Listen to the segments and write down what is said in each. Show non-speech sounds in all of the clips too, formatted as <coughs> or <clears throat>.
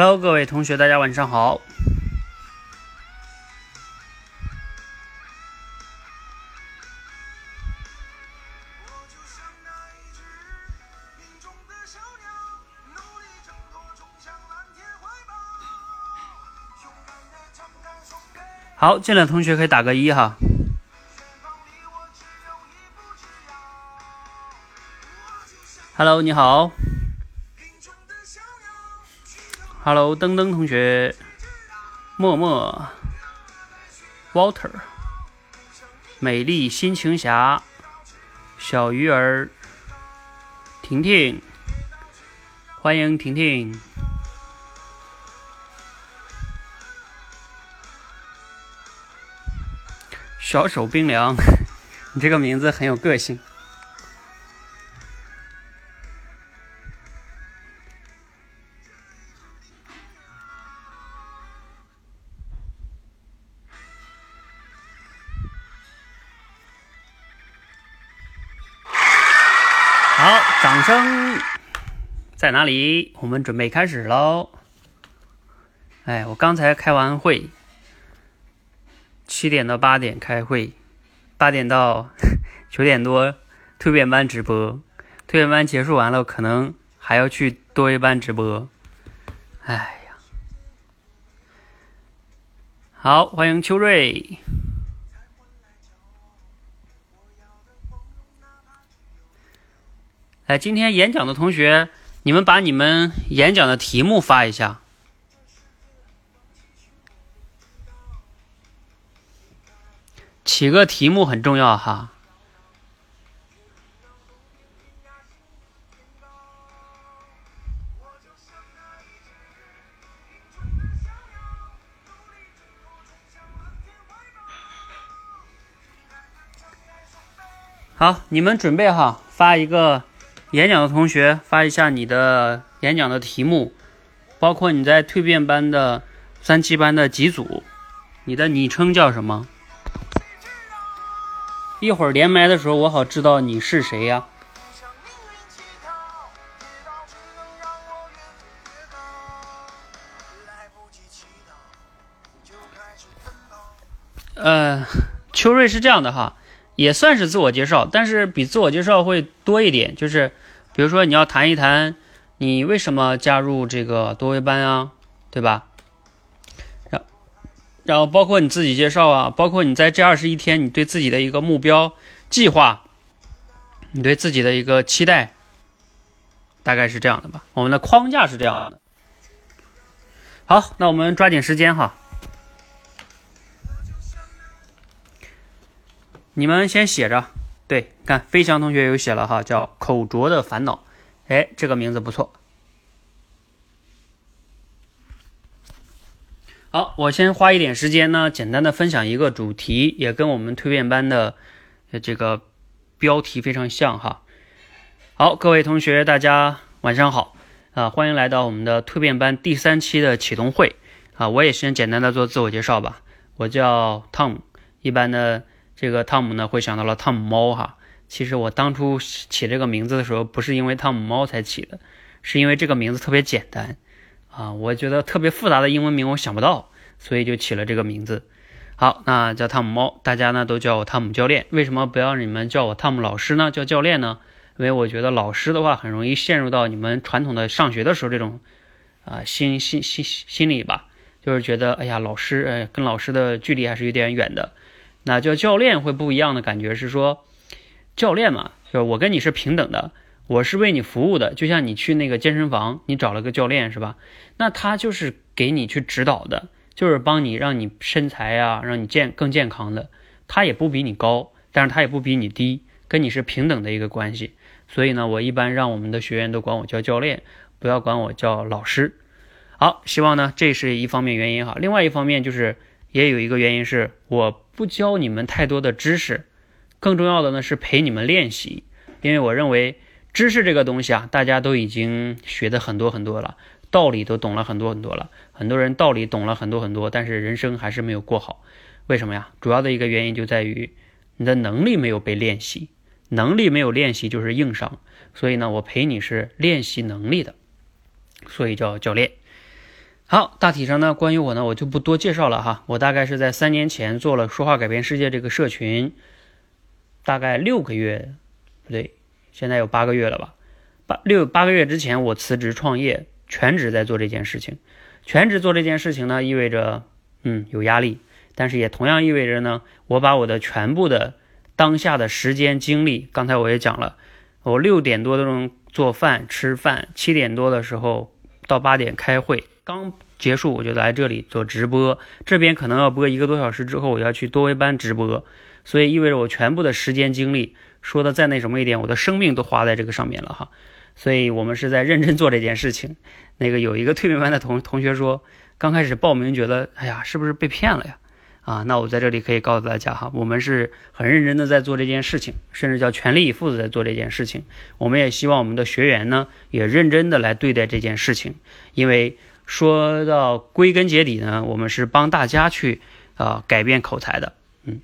Hello，各位同学，大家晚上好。好，进来的同学可以打个一哈。Hello，你好。Hello，登登同学，默默，Water，美丽心情侠，小鱼儿，婷婷，欢迎婷婷，小手冰凉，<laughs> 你这个名字很有个性。哪里？我们准备开始喽！哎，我刚才开完会，七点到八点开会，八点到 <laughs> 九点多蜕变班直播，蜕变班结束完了，可能还要去多维班直播。哎呀，好，欢迎秋瑞。哎，今天演讲的同学，你们把你们演讲的题目发一下。起个题目很重要哈。好，你们准备好发一个。演讲的同学发一下你的演讲的题目，包括你在蜕变班的三七班的几组，你的昵称叫什么？一会儿连麦的时候我好知道你是谁呀。呃，秋瑞是这样的哈。也算是自我介绍，但是比自我介绍会多一点，就是比如说你要谈一谈你为什么加入这个多维班啊，对吧？然然后包括你自己介绍啊，包括你在这二十一天你对自己的一个目标计划，你对自己的一个期待，大概是这样的吧。我们的框架是这样的。好，那我们抓紧时间哈。你们先写着，对，看飞翔同学有写了哈，叫口拙的烦恼，哎，这个名字不错。好，我先花一点时间呢，简单的分享一个主题，也跟我们蜕变班的这个标题非常像哈。好，各位同学，大家晚上好啊，欢迎来到我们的蜕变班第三期的启动会啊，我也先简单的做自我介绍吧，我叫汤姆，一般的。这个汤姆呢，会想到了汤姆猫哈。其实我当初起这个名字的时候，不是因为汤姆猫才起的，是因为这个名字特别简单啊。我觉得特别复杂的英文名我想不到，所以就起了这个名字。好，那叫汤姆猫，大家呢都叫我汤姆教练。为什么不要你们叫我汤姆老师呢？叫教练呢？因为我觉得老师的话很容易陷入到你们传统的上学的时候这种啊心心心心理吧，就是觉得哎呀老师呃跟老师的距离还是有点远的。那叫教练会不一样的感觉是说，教练嘛，就我跟你是平等的，我是为你服务的，就像你去那个健身房，你找了个教练是吧？那他就是给你去指导的，就是帮你让你身材啊，让你健更健康的。他也不比你高，但是他也不比你低，跟你是平等的一个关系。所以呢，我一般让我们的学员都管我叫教练，不要管我叫老师。好，希望呢这是一方面原因哈，另外一方面就是也有一个原因是我。不教你们太多的知识，更重要的呢是陪你们练习，因为我认为知识这个东西啊，大家都已经学的很多很多了，道理都懂了很多很多了，很多人道理懂了很多很多，但是人生还是没有过好，为什么呀？主要的一个原因就在于你的能力没有被练习，能力没有练习就是硬伤，所以呢，我陪你是练习能力的，所以叫教练。好，大体上呢，关于我呢，我就不多介绍了哈。我大概是在三年前做了说话改变世界这个社群，大概六个月，不对，现在有八个月了吧？八六八个月之前，我辞职创业，全职在做这件事情。全职做这件事情呢，意味着嗯有压力，但是也同样意味着呢，我把我的全部的当下的时间精力，刚才我也讲了，我六点多钟做饭吃饭，七点多的时候到八点开会。刚结束我就来这里做直播，这边可能要播一个多小时之后我要去多维班直播，所以意味着我全部的时间精力，说的再那什么一点，我的生命都花在这个上面了哈，所以我们是在认真做这件事情。那个有一个蜕变班的同同学说，刚开始报名觉得，哎呀，是不是被骗了呀？啊，那我在这里可以告诉大家哈，我们是很认真的在做这件事情，甚至叫全力以赴的在做这件事情。我们也希望我们的学员呢，也认真的来对待这件事情，因为。说到归根结底呢，我们是帮大家去啊改变口才的。嗯，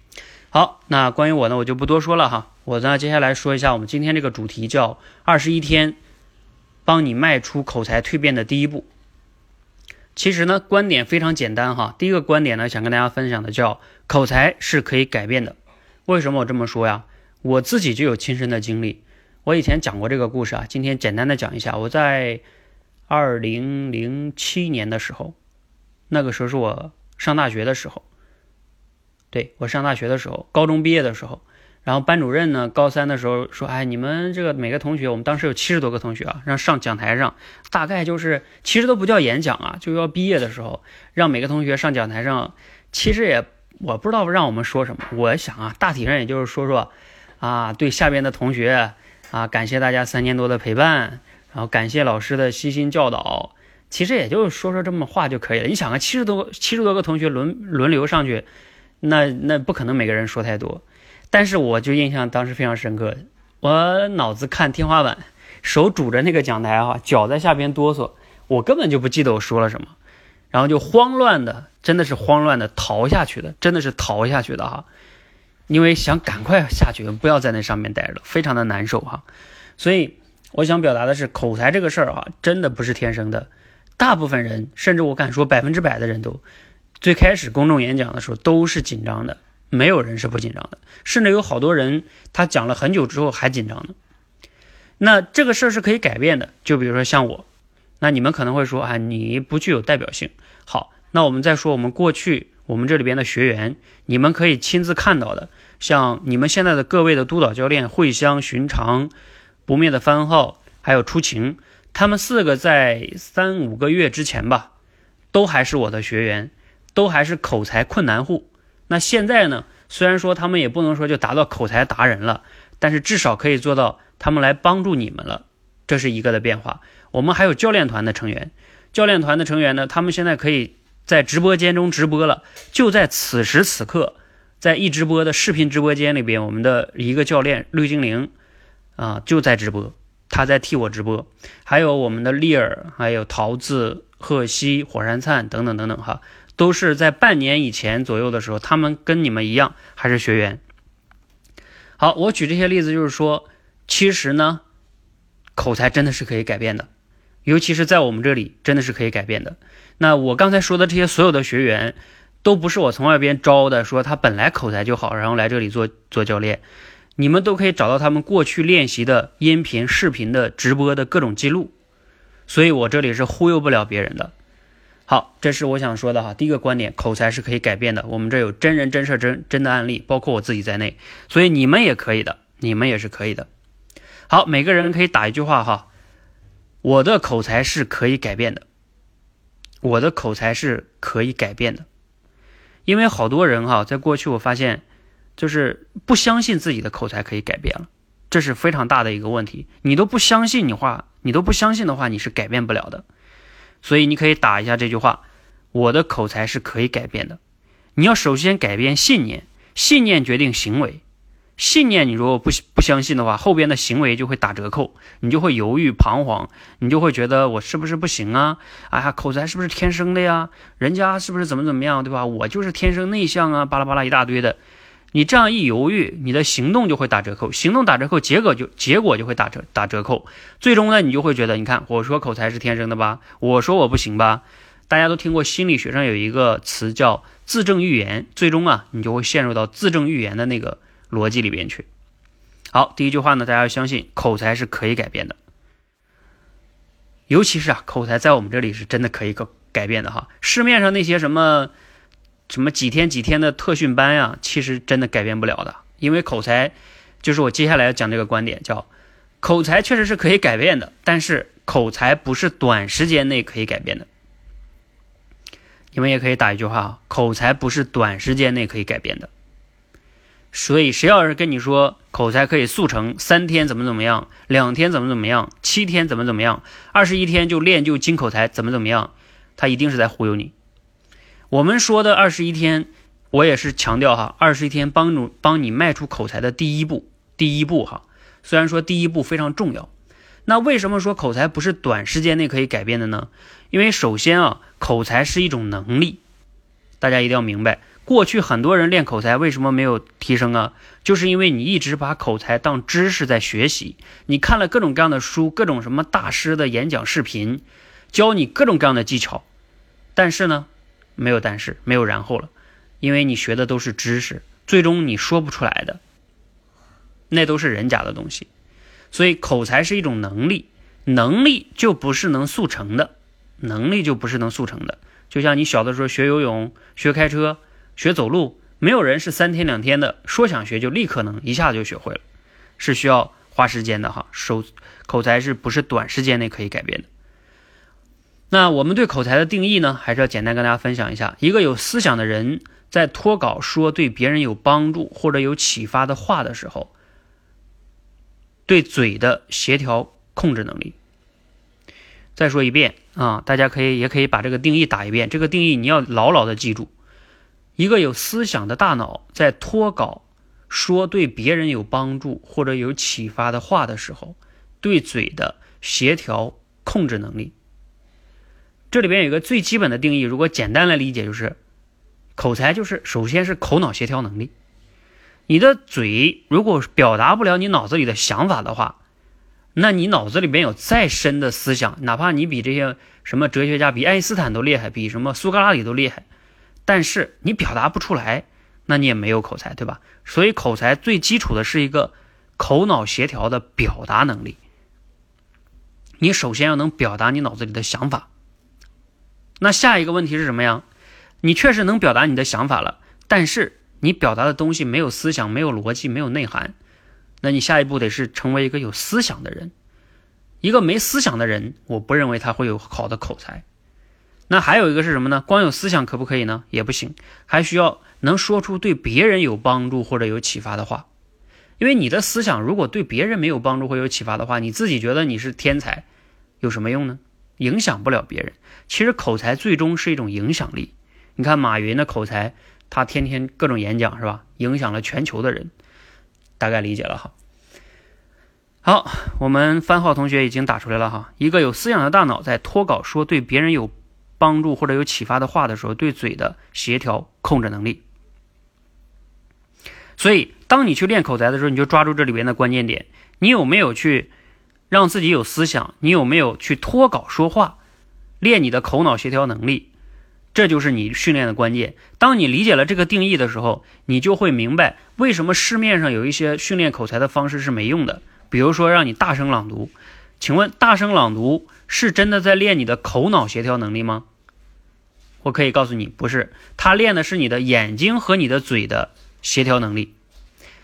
好，那关于我呢，我就不多说了哈。我呢，接下来说一下我们今天这个主题，叫二十一天帮你迈出口才蜕变的第一步。其实呢，观点非常简单哈。第一个观点呢，想跟大家分享的叫口才是可以改变的。为什么我这么说呀？我自己就有亲身的经历。我以前讲过这个故事啊，今天简单的讲一下。我在。二零零七年的时候，那个时候是我上大学的时候，对我上大学的时候，高中毕业的时候，然后班主任呢，高三的时候说：“哎，你们这个每个同学，我们当时有七十多个同学啊，让上讲台上，大概就是其实都不叫演讲啊，就要毕业的时候，让每个同学上讲台上，其实也我不知道让我们说什么，我想啊，大体上也就是说说啊，对下边的同学啊，感谢大家三年多的陪伴。”然后感谢老师的悉心教导，其实也就说说这么话就可以了。你想啊，七十多七十多个同学轮轮流上去，那那不可能每个人说太多。但是我就印象当时非常深刻，我脑子看天花板，手拄着那个讲台哈，脚在下边哆嗦，我根本就不记得我说了什么，然后就慌乱的，真的是慌乱的逃下去的，真的是逃下去的哈，因为想赶快下去，不要在那上面待着，非常的难受哈，所以。我想表达的是，口才这个事儿啊，真的不是天生的。大部分人，甚至我敢说百分之百的人都，最开始公众演讲的时候都是紧张的，没有人是不紧张的。甚至有好多人，他讲了很久之后还紧张呢。那这个事儿是可以改变的。就比如说像我，那你们可能会说啊，你不具有代表性。好，那我们再说我们过去我们这里边的学员，你们可以亲自看到的，像你们现在的各位的督导教练慧香、寻常。不灭的番号，还有出晴，他们四个在三五个月之前吧，都还是我的学员，都还是口才困难户。那现在呢？虽然说他们也不能说就达到口才达人了，但是至少可以做到他们来帮助你们了，这是一个的变化。我们还有教练团的成员，教练团的成员呢，他们现在可以在直播间中直播了，就在此时此刻，在一直播的视频直播间里边，我们的一个教练绿精灵。啊，就在直播，他在替我直播，还有我们的丽儿，还有桃子、贺西、火山灿等等等等哈，都是在半年以前左右的时候，他们跟你们一样还是学员。好，我举这些例子就是说，其实呢，口才真的是可以改变的，尤其是在我们这里真的是可以改变的。那我刚才说的这些所有的学员，都不是我从外边招的，说他本来口才就好，然后来这里做做教练。你们都可以找到他们过去练习的音频、视频的直播的各种记录，所以我这里是忽悠不了别人的。好，这是我想说的哈。第一个观点，口才是可以改变的。我们这有真人真事真真的案例，包括我自己在内，所以你们也可以的，你们也是可以的。好，每个人可以打一句话哈，我的口才是可以改变的，我的口才是可以改变的，因为好多人哈，在过去我发现。就是不相信自己的口才可以改变了，这是非常大的一个问题。你都不相信你话，你都不相信的话，你是改变不了的。所以你可以打一下这句话：我的口才是可以改变的。你要首先改变信念，信念决定行为。信念你如果不不相信的话，后边的行为就会打折扣，你就会犹豫彷徨，你就会觉得我是不是不行啊？哎呀，口才是不是天生的呀？人家是不是怎么怎么样，对吧？我就是天生内向啊，巴拉巴拉一大堆的。你这样一犹豫，你的行动就会打折扣，行动打折扣，结果就结果就会打折打折扣，最终呢，你就会觉得，你看我说口才是天生的吧，我说我不行吧，大家都听过心理学上有一个词叫自证预言，最终啊，你就会陷入到自证预言的那个逻辑里边去。好，第一句话呢，大家要相信口才是可以改变的，尤其是啊，口才在我们这里是真的可以改改变的哈。市面上那些什么什么几天几天的特训班呀，其实真的改变不了的，因为口才就是我接下来要讲这个观点，叫口才确实是可以改变的，但是口才不是短时间内可以改变的。你们也可以打一句话啊，口才不是短时间内可以改变的。所以，谁要是跟你说口才可以速成，三天怎么怎么样，两天怎么怎么样，七天怎么怎么样，二十一天就练就金口才，怎么怎么样，他一定是在忽悠你。我们说的二十一天，我也是强调哈，二十一天帮助帮你迈出口才的第一步，第一步哈。虽然说第一步非常重要。那为什么说口才不是短时间内可以改变的呢？因为首先啊，口才是一种能力，大家一定要明白。过去很多人练口才为什么没有提升啊？就是因为你一直把口才当知识在学习，你看了各种各样的书，各种什么大师的演讲视频，教你各种各样的技巧，但是呢，没有但是，没有然后了，因为你学的都是知识，最终你说不出来的，那都是人家的东西。所以口才是一种能力，能力就不是能速成的，能力就不是能速成的。就像你小的时候学游泳、学开车、学走路，没有人是三天两天的，说想学就立刻能一下子就学会了，是需要花时间的哈。手口才是不是短时间内可以改变的？那我们对口才的定义呢，还是要简单跟大家分享一下：一个有思想的人在脱稿说对别人有帮助或者有启发的话的时候。对嘴的协调控制能力。再说一遍啊，大家可以也可以把这个定义打一遍。这个定义你要牢牢的记住：一个有思想的大脑在脱稿说对别人有帮助或者有启发的话的时候，对嘴的协调控制能力。这里边有一个最基本的定义，如果简单来理解，就是口才就是首先是口脑协调能力。你的嘴如果表达不了你脑子里的想法的话，那你脑子里边有再深的思想，哪怕你比这些什么哲学家、比爱因斯坦都厉害，比什么苏格拉底都厉害，但是你表达不出来，那你也没有口才，对吧？所以口才最基础的是一个口脑协调的表达能力。你首先要能表达你脑子里的想法。那下一个问题是什么呀？你确实能表达你的想法了，但是。你表达的东西没有思想，没有逻辑，没有内涵，那你下一步得是成为一个有思想的人。一个没思想的人，我不认为他会有好的口才。那还有一个是什么呢？光有思想可不可以呢？也不行，还需要能说出对别人有帮助或者有启发的话。因为你的思想如果对别人没有帮助或有启发的话，你自己觉得你是天才，有什么用呢？影响不了别人。其实口才最终是一种影响力。你看马云的口才。他天天各种演讲是吧？影响了全球的人，大概理解了哈。好，我们番号同学已经打出来了哈。一个有思想的大脑在脱稿说对别人有帮助或者有启发的话的时候，对嘴的协调控制能力。所以，当你去练口才的时候，你就抓住这里边的关键点：你有没有去让自己有思想？你有没有去脱稿说话？练你的口脑协调能力。这就是你训练的关键。当你理解了这个定义的时候，你就会明白为什么市面上有一些训练口才的方式是没用的。比如说让你大声朗读，请问大声朗读是真的在练你的口脑协调能力吗？我可以告诉你，不是，他练的是你的眼睛和你的嘴的协调能力。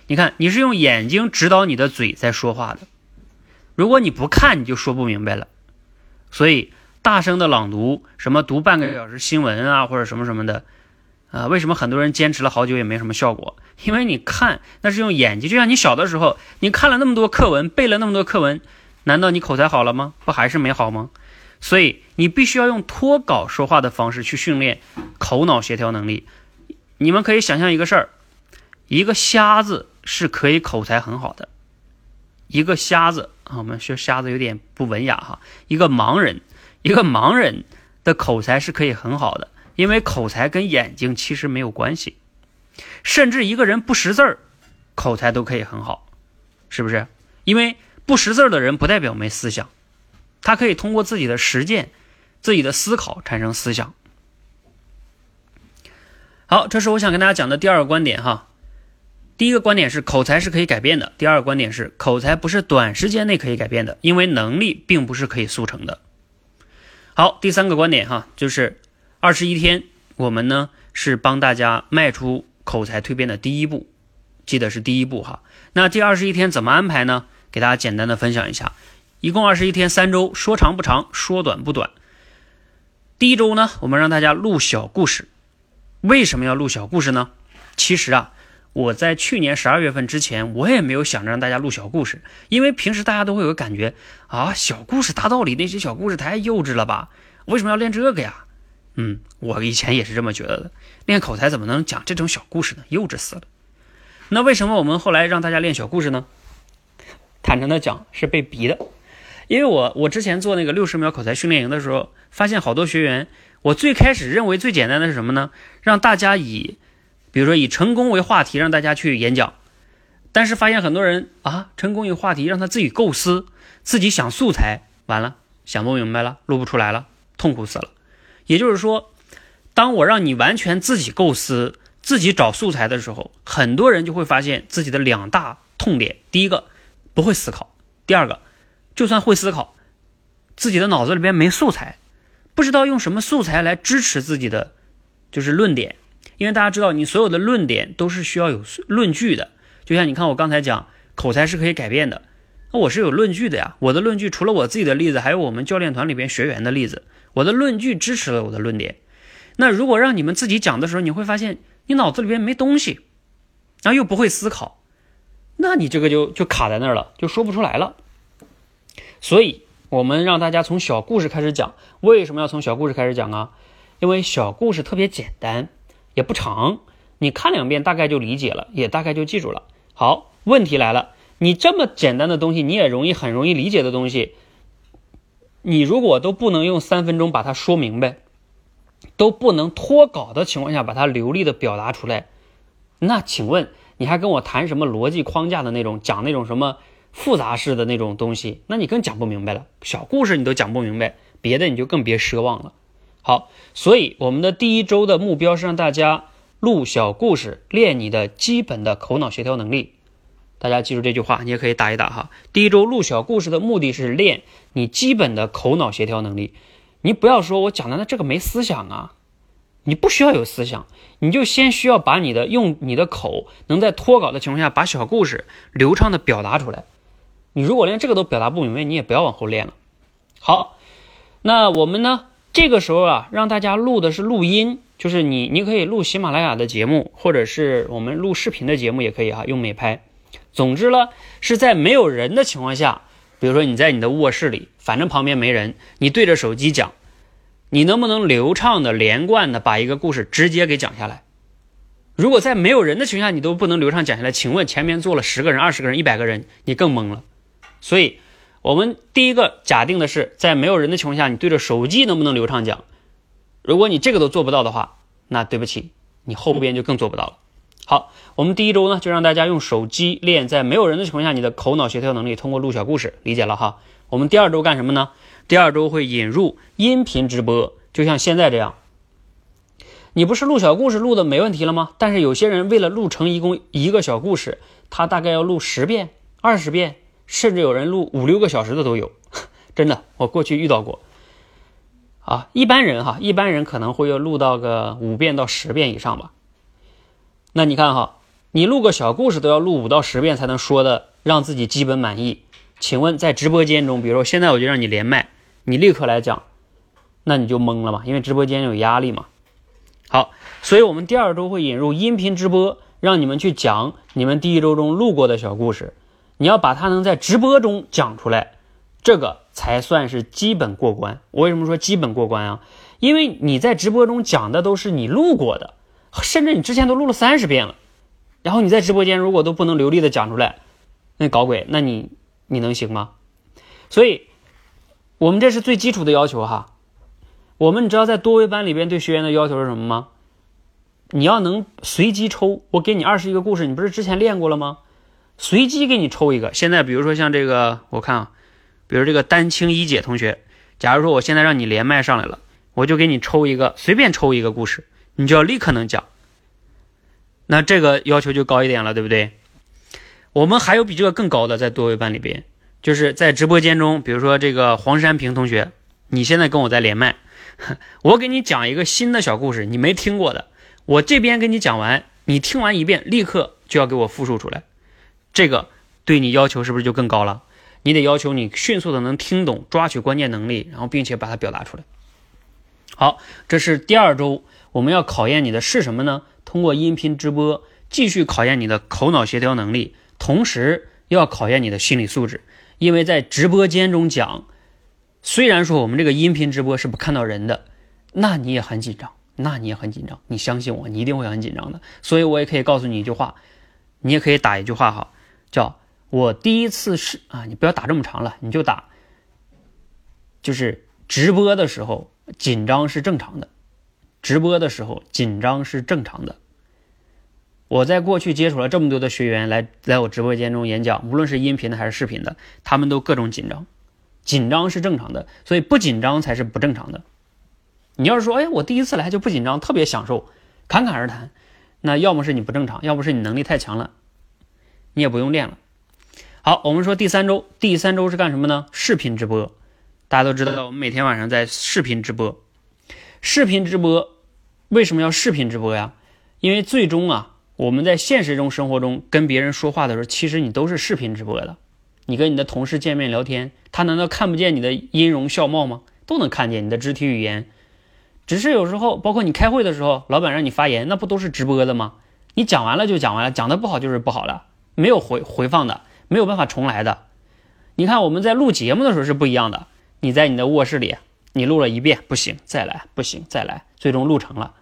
你看，你是用眼睛指导你的嘴在说话的，如果你不看，你就说不明白了。所以。大声的朗读，什么读半个小时新闻啊，或者什么什么的，啊，为什么很多人坚持了好久也没什么效果？因为你看，那是用眼睛，就像你小的时候，你看了那么多课文，背了那么多课文，难道你口才好了吗？不还是没好吗？所以你必须要用脱稿说话的方式去训练口脑协调能力。你们可以想象一个事儿，一个瞎子是可以口才很好的，一个瞎子啊，我们说瞎子有点不文雅哈，一个盲人。一个盲人的口才是可以很好的，因为口才跟眼睛其实没有关系，甚至一个人不识字儿，口才都可以很好，是不是？因为不识字儿的人不代表没思想，他可以通过自己的实践自己的思考产生思想。好，这是我想跟大家讲的第二个观点哈。第一个观点是口才是可以改变的，第二个观点是口才不是短时间内可以改变的，因为能力并不是可以速成的。好，第三个观点哈，就是二十一天，我们呢是帮大家迈出口才蜕变的第一步，记得是第一步哈。那这二十一天怎么安排呢？给大家简单的分享一下，一共二十一天，三周，说长不长，说短不短。第一周呢，我们让大家录小故事。为什么要录小故事呢？其实啊，我在去年十二月份之前，我也没有想着让大家录小故事，因为平时大家都会有个感觉啊，小故事大道理那些小故事太幼稚了吧？为什么要练这个呀？嗯，我以前也是这么觉得的，练口才怎么能讲这种小故事呢？幼稚死了。那为什么我们后来让大家练小故事呢？坦诚的讲，是被逼的，因为我我之前做那个六十秒口才训练营的时候，发现好多学员。我最开始认为最简单的是什么呢？让大家以，比如说以成功为话题，让大家去演讲。但是发现很多人啊，成功一个话题，让他自己构思，自己想素材，完了想不明白了，录不出来了，痛苦死了。也就是说，当我让你完全自己构思、自己找素材的时候，很多人就会发现自己的两大痛点：第一个不会思考；第二个，就算会思考，自己的脑子里边没素材。不知道用什么素材来支持自己的就是论点，因为大家知道，你所有的论点都是需要有论据的。就像你看我刚才讲，口才是可以改变的，那我是有论据的呀。我的论据除了我自己的例子，还有我们教练团里边学员的例子，我的论据支持了我的论点。那如果让你们自己讲的时候，你会发现你脑子里边没东西，然后又不会思考，那你这个就就卡在那儿了，就说不出来了。所以。我们让大家从小故事开始讲，为什么要从小故事开始讲啊？因为小故事特别简单，也不长，你看两遍大概就理解了，也大概就记住了。好，问题来了，你这么简单的东西，你也容易很容易理解的东西，你如果都不能用三分钟把它说明白，都不能脱稿的情况下把它流利的表达出来，那请问你还跟我谈什么逻辑框架的那种讲那种什么？复杂式的那种东西，那你更讲不明白了。小故事你都讲不明白，别的你就更别奢望了。好，所以我们的第一周的目标是让大家录小故事，练你的基本的口脑协调能力。大家记住这句话，你也可以打一打哈。第一周录小故事的目的是练你基本的口脑协调能力。你不要说我讲的那这个没思想啊，你不需要有思想，你就先需要把你的用你的口能在脱稿的情况下把小故事流畅的表达出来。你如果连这个都表达不明白，你也不要往后练了。好，那我们呢？这个时候啊，让大家录的是录音，就是你，你可以录喜马拉雅的节目，或者是我们录视频的节目也可以哈，用美拍。总之呢，是在没有人的情况下，比如说你在你的卧室里，反正旁边没人，你对着手机讲，你能不能流畅的、连贯的把一个故事直接给讲下来？如果在没有人的情况下，你都不能流畅讲下来，请问前面坐了十个人、二十个人、一百个人，你更懵了。所以，我们第一个假定的是，在没有人的情况下，你对着手机能不能流畅讲？如果你这个都做不到的话，那对不起，你后边就更做不到了。好，我们第一周呢，就让大家用手机练，在没有人的情况下，你的口脑协调能力，通过录小故事，理解了哈。我们第二周干什么呢？第二周会引入音频直播，就像现在这样。你不是录小故事录的没问题了吗？但是有些人为了录成一共一个小故事，他大概要录十遍、二十遍。甚至有人录五六个小时的都有，<laughs> 真的，我过去遇到过。啊，一般人哈，一般人可能会要录到个五遍到十遍以上吧。那你看哈，你录个小故事都要录五到十遍才能说的让自己基本满意。请问在直播间中，比如说现在我就让你连麦，你立刻来讲，那你就懵了嘛，因为直播间有压力嘛。好，所以我们第二周会引入音频直播，让你们去讲你们第一周中录过的小故事。你要把它能在直播中讲出来，这个才算是基本过关。我为什么说基本过关啊？因为你在直播中讲的都是你录过的，甚至你之前都录了三十遍了，然后你在直播间如果都不能流利的讲出来，那搞鬼，那你你能行吗？所以，我们这是最基础的要求哈。我们你知道在多维班里边对学员的要求是什么吗？你要能随机抽，我给你二十一个故事，你不是之前练过了吗？随机给你抽一个。现在比如说像这个，我看啊，比如这个丹青一姐同学，假如说我现在让你连麦上来了，我就给你抽一个，随便抽一个故事，你就要立刻能讲。那这个要求就高一点了，对不对？我们还有比这个更高的，在多维班里边，就是在直播间中，比如说这个黄山平同学，你现在跟我在连麦，<laughs> 我给你讲一个新的小故事，你没听过的，我这边给你讲完，你听完一遍，立刻就要给我复述出来，这个对你要求是不是就更高了？你得要求你迅速的能听懂，抓取关键能力，然后并且把它表达出来。好，这是第二周我们要考验你的是什么呢？通过音频直播继续考验你的口脑协调能力。同时要考验你的心理素质，因为在直播间中讲，虽然说我们这个音频直播是不看到人的，那你也很紧张，那你也很紧张。你相信我，你一定会很紧张的。所以我也可以告诉你一句话，你也可以打一句话哈，叫我第一次是啊，你不要打这么长了，你就打，就是直播的时候紧张是正常的，直播的时候紧张是正常的。我在过去接触了这么多的学员来来我直播间中演讲，无论是音频的还是视频的，他们都各种紧张，紧张是正常的，所以不紧张才是不正常的。你要是说，哎，我第一次来就不紧张，特别享受，侃侃而谈，那要么是你不正常，要不是你能力太强了，你也不用练了。好，我们说第三周，第三周是干什么呢？视频直播，大家都知道，我们每天晚上在视频直播，视频直播为什么要视频直播呀？因为最终啊。我们在现实中生活中跟别人说话的时候，其实你都是视频直播的。你跟你的同事见面聊天，他难道看不见你的音容笑貌吗？都能看见你的肢体语言。只是有时候，包括你开会的时候，老板让你发言，那不都是直播的吗？你讲完了就讲完了，讲的不好就是不好了，没有回回放的，没有办法重来的。你看我们在录节目的时候是不一样的。你在你的卧室里，你录了一遍不行，再来不行，再来，最终录成了。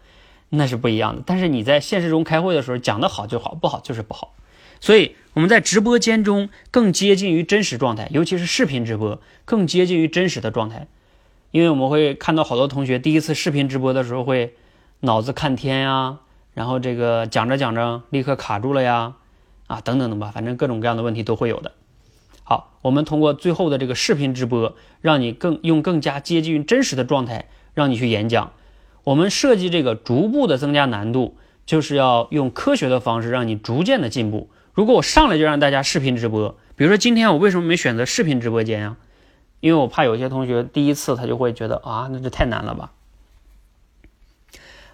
那是不一样的，但是你在现实中开会的时候讲的好就好，不好就是不好。所以我们在直播间中更接近于真实状态，尤其是视频直播更接近于真实的状态。因为我们会看到好多同学第一次视频直播的时候会脑子看天呀，然后这个讲着讲着立刻卡住了呀，啊等等的吧，反正各种各样的问题都会有的。好，我们通过最后的这个视频直播，让你更用更加接近真实的状态，让你去演讲。我们设计这个逐步的增加难度，就是要用科学的方式让你逐渐的进步。如果我上来就让大家视频直播，比如说今天我为什么没选择视频直播间呀？因为我怕有些同学第一次他就会觉得啊，那这太难了吧。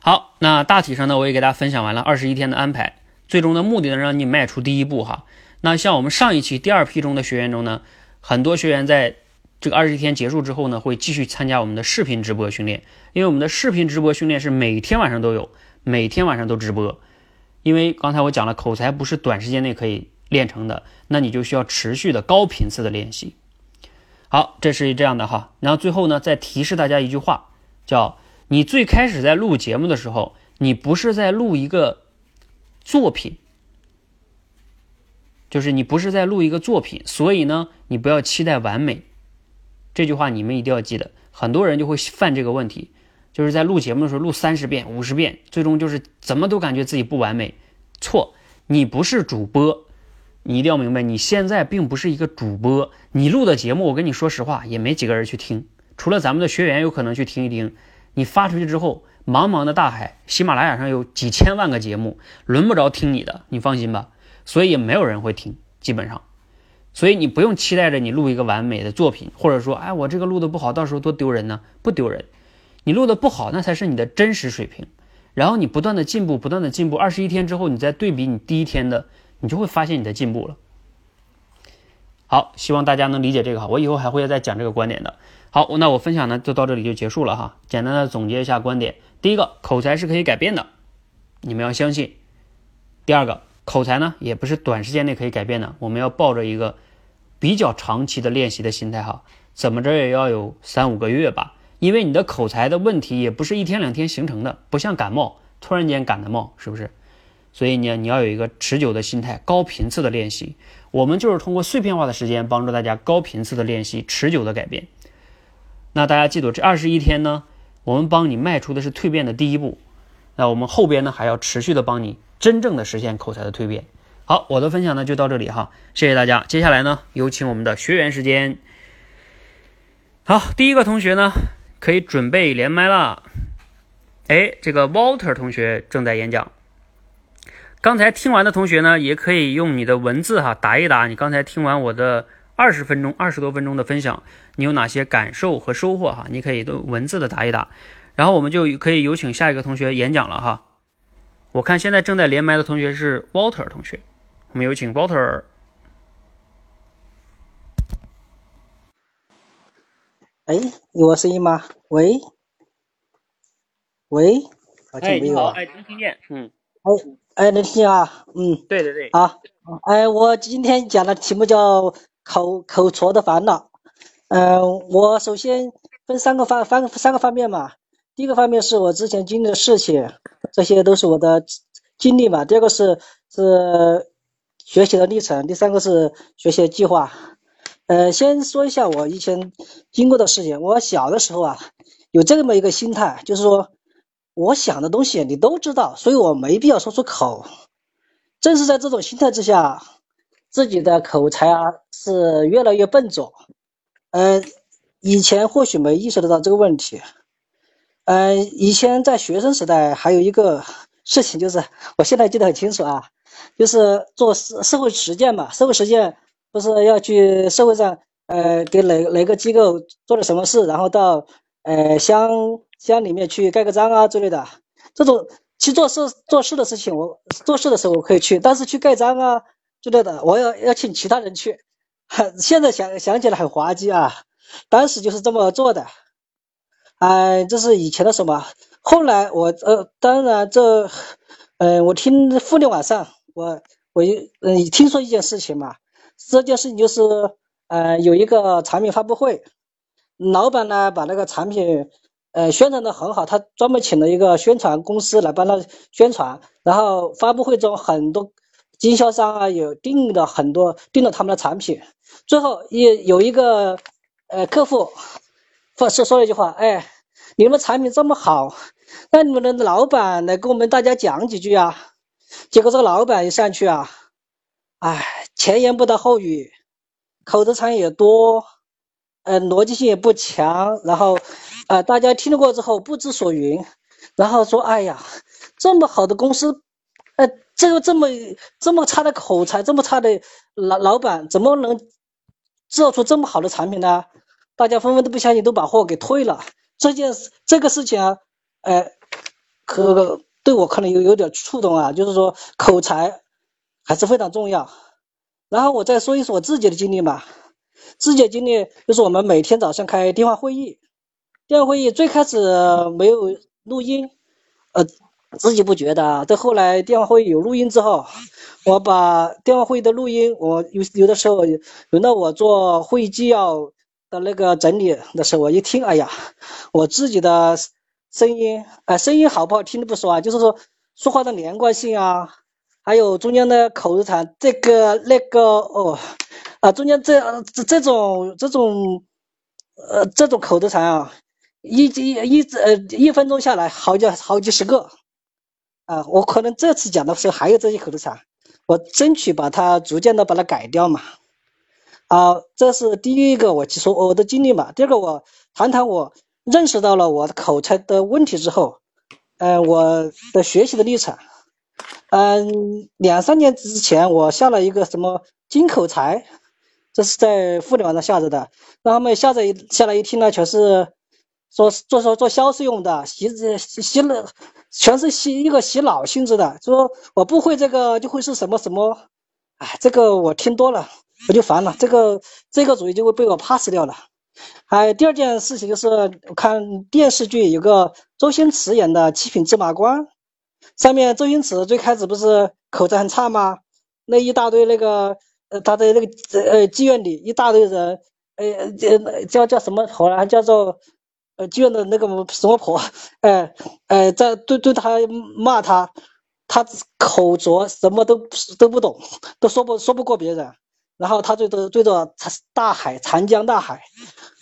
好，那大体上呢，我也给大家分享完了二十一天的安排，最终的目的呢，让你迈出第一步哈。那像我们上一期第二批中的学员中呢，很多学员在。这个二十一天结束之后呢，会继续参加我们的视频直播训练，因为我们的视频直播训练是每天晚上都有，每天晚上都直播。因为刚才我讲了，口才不是短时间内可以练成的，那你就需要持续的高频次的练习。好，这是这样的哈。然后最后呢，再提示大家一句话，叫你最开始在录节目的时候，你不是在录一个作品，就是你不是在录一个作品，所以呢，你不要期待完美。这句话你们一定要记得，很多人就会犯这个问题，就是在录节目的时候录三十遍、五十遍，最终就是怎么都感觉自己不完美。错，你不是主播，你一定要明白，你现在并不是一个主播。你录的节目，我跟你说实话，也没几个人去听，除了咱们的学员有可能去听一听。你发出去之后，茫茫的大海，喜马拉雅上有几千万个节目，轮不着听你的，你放心吧。所以也没有人会听，基本上。所以你不用期待着你录一个完美的作品，或者说，哎，我这个录的不好，到时候多丢人呢？不丢人，你录的不好，那才是你的真实水平。然后你不断的进步，不断的进步，二十一天之后，你再对比你第一天的，你就会发现你的进步了。好，希望大家能理解这个哈，我以后还会再讲这个观点的。好，那我分享呢就到这里就结束了哈。简单的总结一下观点：第一个，口才是可以改变的，你们要相信；第二个，口才呢也不是短时间内可以改变的，我们要抱着一个。比较长期的练习的心态哈，怎么着也要有三五个月吧，因为你的口才的问题也不是一天两天形成的，不像感冒，突然间感的冒，是不是？所以呢，你要有一个持久的心态，高频次的练习。我们就是通过碎片化的时间，帮助大家高频次的练习，持久的改变。那大家记住，这二十一天呢，我们帮你迈出的是蜕变的第一步，那我们后边呢还要持续的帮你真正的实现口才的蜕变。好，我的分享呢就到这里哈，谢谢大家。接下来呢，有请我们的学员时间。好，第一个同学呢，可以准备连麦了。哎，这个 Walter 同学正在演讲。刚才听完的同学呢，也可以用你的文字哈答一答。你刚才听完我的二十分钟、二十多分钟的分享，你有哪些感受和收获哈？你可以都文字的答一答。然后我们就可以有请下一个同学演讲了哈。我看现在正在连麦的同学是 Walter 同学，我们有请 Walter。哎，有我声音吗？喂，喂，哎，你好，哎，能听见？嗯，哎。哎，能听见啊？嗯，对对对，好，哎，我今天讲的题目叫口口拙的烦恼。嗯，我首先分三个方三个三个方面嘛。第一个方面是我之前经历的事情，这些都是我的经历嘛。第二个是是学习的历程，第三个是学习的计划。呃，先说一下我以前经过的事情。我小的时候啊，有这么一个心态，就是说。我想的东西你都知道，所以我没必要说出口。正是在这种心态之下，自己的口才啊是越来越笨拙。嗯，以前或许没意识得到这个问题。嗯，以前在学生时代还有一个事情，就是我现在记得很清楚啊，就是做社社会实践嘛。社会实践不是要去社会上，呃，给哪哪个机构做了什么事，然后到呃乡。乡里面去盖个章啊之类的，这种去做事做事的事情，我做事的时候我可以去，但是去盖章啊之类的，我要要请其他人去。<laughs> 现在想想起来很滑稽啊，当时就是这么做的。哎，这是以前的什么？后来我呃，当然这，嗯，我听互联网上，我我嗯听说一件事情嘛，这件事情就是，呃，有一个产品发布会，老板呢把那个产品。呃，宣传的很好，他专门请了一个宣传公司来帮他宣传。然后发布会中，很多经销商啊，有订的很多订了他们的产品。最后也有一个呃客户，说说了一句话，哎，你们产品这么好，那你们的老板来跟我们大家讲几句啊？结果这个老板一上去啊，哎，前言不搭后语，口头禅也多，呃，逻辑性也不强，然后。啊，大家听了过之后不知所云，然后说：“哎呀，这么好的公司，呃，这个这么这么差的口才，这么差的老老板，怎么能制造出这么好的产品呢？”大家纷纷都不相信，都把货给退了。这件事，这个事情啊，呃，可对我可能有有点触动啊，就是说口才还是非常重要。然后我再说一说我自己的经历吧，自己的经历就是我们每天早上开电话会议。电话会议最开始没有录音，呃，自己不觉得啊。到后来电话会议有录音之后，我把电话会议的录音，我有有的时候轮到我做会议纪要的那个整理的时候，我一听，哎呀，我自己的声音，啊，声音好不好听都不说啊，就是说说话的连贯性啊，还有中间的口头禅，这个那个哦，啊，中间这这种这种呃这种口头禅啊。一一一呃一分钟下来，好几好几十个，啊，我可能这次讲的时候还有这些口头禅，我争取把它逐渐的把它改掉嘛。啊，这是第一个我说我的经历嘛。第二个我谈谈我认识到了我的口才的问题之后，嗯，我的学习的历程。嗯，两三年之前我下了一个什么金口才，这是在互联网上下着的，让他们下载下来一听呢，全是。做做做做销售用的洗洗洗脑，全是洗一个洗脑性质的。说我不会这个就会是什么什么，哎，这个我听多了我就烦了，这个这个主意就会被我 pass 掉了。还第二件事情就是我看电视剧有个周星驰演的《七品芝麻官》，上面周星驰最开始不是口才很差吗？那一大堆那个呃他在那个呃妓院里一大堆人，呃叫叫什么好像叫做。呃，妓院的那个什么婆，哎哎，在对对他骂他，他口拙，什么都都不懂，都说不说不过别人。然后他对着对着大海长江大海，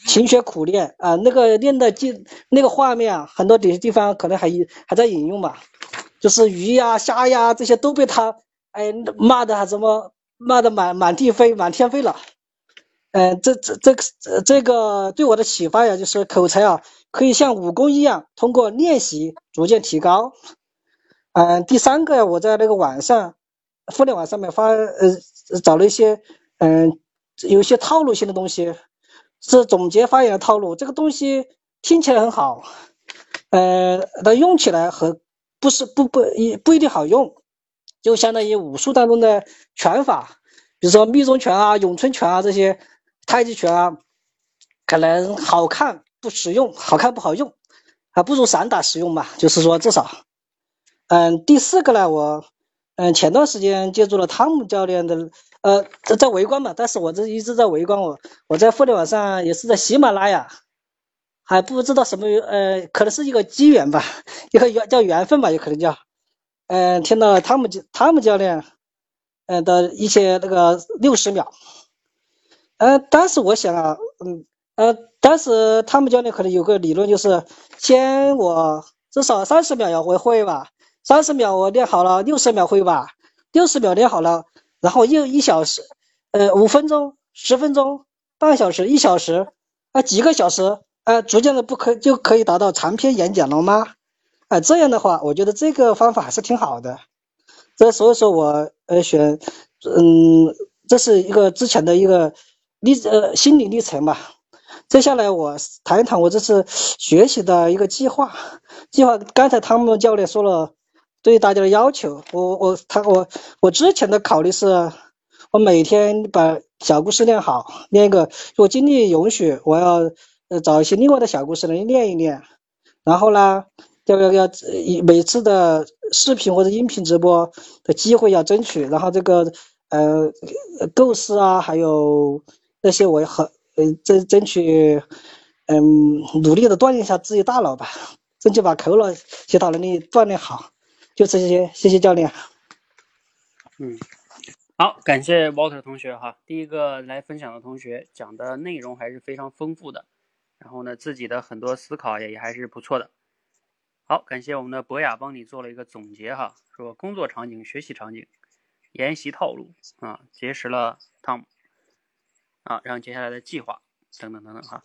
勤学苦练啊，那个练的记那个画面啊，很多地地方可能还还在引用嘛，就是鱼呀虾呀这些都被他哎骂的什么骂的满满地飞满天飞了。嗯，这这这个这个对我的启发呀，就是口才啊，可以像武功一样，通过练习逐渐提高。嗯，第三个呀，我在那个网上互联网上面发呃找了一些嗯有一些套路性的东西，是总结发言的套路。这个东西听起来很好，呃，但用起来和不是不不一不一定好用，就相当于武术当中的拳法，比如说密宗拳啊、咏春拳啊这些太极拳啊，可能好看不实用，好看不好用，还不如散打实用吧。就是说至少。嗯，第四个呢，我嗯前段时间借助了汤姆教练的，呃在在围观嘛，但是我这一直在围观，我我在互联网上也是在喜马拉雅，还不知道什么呃，可能是一个机缘吧，<laughs> 一个缘叫缘分吧，有可能叫，嗯，听到汤姆汤姆教练，嗯的一些那个六十秒，呃，当时我想啊，嗯呃，当时他们教练可能有个理论就是先我至少三十秒要会会吧。三十秒我练好了，六十秒会吧？六十秒练好了，然后又一小时，呃，五分钟、十分钟、半小时、一小时，啊，几个小时，啊，逐渐的不可就可以达到长篇演讲了吗？啊，这样的话，我觉得这个方法还是挺好的。这所以说我呃选，嗯，这是一个之前的一个历呃心理历程吧。接下来我谈一谈我这次学习的一个计划。计划刚才汤姆教练说了。对大家的要求，我我他我我之前的考虑是，我每天把小故事练好，练一个，如果精力允许，我要呃找一些另外的小故事来练一练。然后呢，要要要每次的视频或者音频直播的机会要争取。然后这个呃构思啊，还有这些我也很呃争争取，嗯努力的锻炼一下自己大脑吧，争取把口脑协调能力锻炼好。就这些，谢谢教练。嗯，好，感谢 Walter 同学哈。第一个来分享的同学讲的内容还是非常丰富的，然后呢，自己的很多思考也也还是不错的。好，感谢我们的博雅帮你做了一个总结哈，说工作场景、学习场景、研习套路啊，结识了 Tom 啊，然后接下来的计划等等等等哈。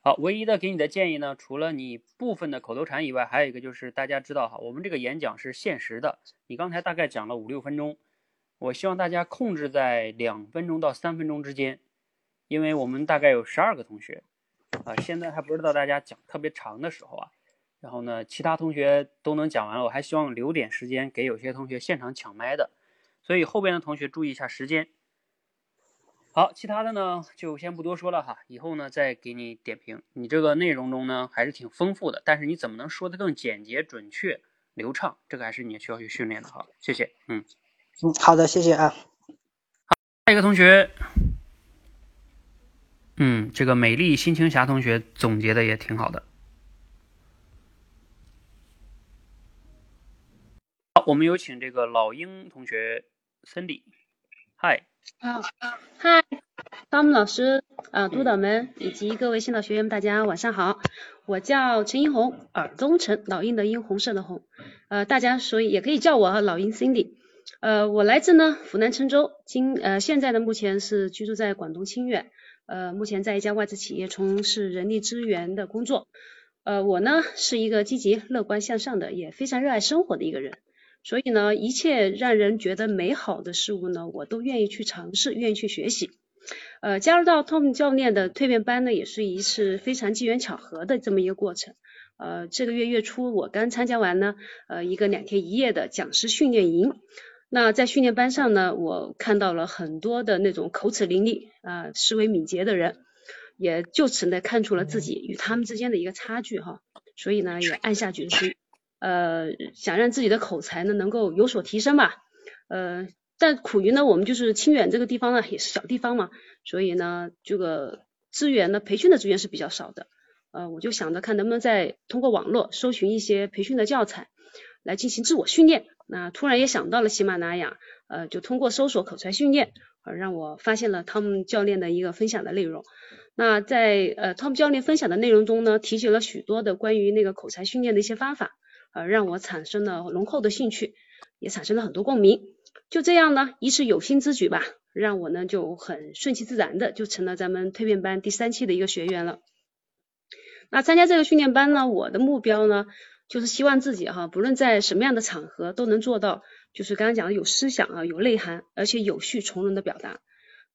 好，唯一的给你的建议呢，除了你部分的口头禅以外，还有一个就是大家知道哈，我们这个演讲是限时的。你刚才大概讲了五六分钟，我希望大家控制在两分钟到三分钟之间，因为我们大概有十二个同学啊，现在还不知道大家讲特别长的时候啊，然后呢，其他同学都能讲完了，我还希望留点时间给有些同学现场抢麦的，所以后边的同学注意一下时间。好，其他的呢就先不多说了哈，以后呢再给你点评。你这个内容中呢还是挺丰富的，但是你怎么能说的更简洁、准确、流畅，这个还是你需要去训练的哈。谢谢，嗯嗯，好的，谢谢啊。好，下一个同学，嗯，这个美丽心情侠同学总结的也挺好的。好，我们有请这个老鹰同学，Cindy，嗨。好，嗨，汤姆老师，啊，督导们以及各位新老学员们，大家晚上好。我叫陈英红，耳东陈，老鹰的鹰，红色的红。呃，大家所以也可以叫我老鹰 Cindy。呃，我来自呢湖南郴州，今呃现在呢目前是居住在广东清远，呃，目前在一家外资企业从事人力资源的工作。呃，我呢是一个积极、乐观、向上的，也非常热爱生活的一个人。所以呢，一切让人觉得美好的事物呢，我都愿意去尝试，愿意去学习。呃，加入到 Tom 教练的蜕变班呢，也是一次非常机缘巧合的这么一个过程。呃，这个月月初我刚参加完呢，呃，一个两天一夜的讲师训练营。那在训练班上呢，我看到了很多的那种口齿伶俐啊，思维敏捷的人，也就此呢看出了自己与他们之间的一个差距哈。所以呢，也暗下决心。呃，想让自己的口才呢能够有所提升吧，呃，但苦于呢我们就是清远这个地方呢也是小地方嘛，所以呢这个资源呢培训的资源是比较少的，呃，我就想着看能不能再通过网络搜寻一些培训的教材来进行自我训练，那突然也想到了喜马拉雅，呃，就通过搜索口才训练，呃，让我发现了汤姆教练的一个分享的内容，那在呃汤姆教练分享的内容中呢，提及了许多的关于那个口才训练的一些方法。呃，让我产生了浓厚的兴趣，也产生了很多共鸣。就这样呢，一次有心之举吧，让我呢就很顺其自然的就成了咱们蜕变班第三期的一个学员了。那参加这个训练班呢，我的目标呢，就是希望自己哈，不论在什么样的场合都能做到，就是刚刚讲的有思想啊，有内涵，而且有序从容的表达。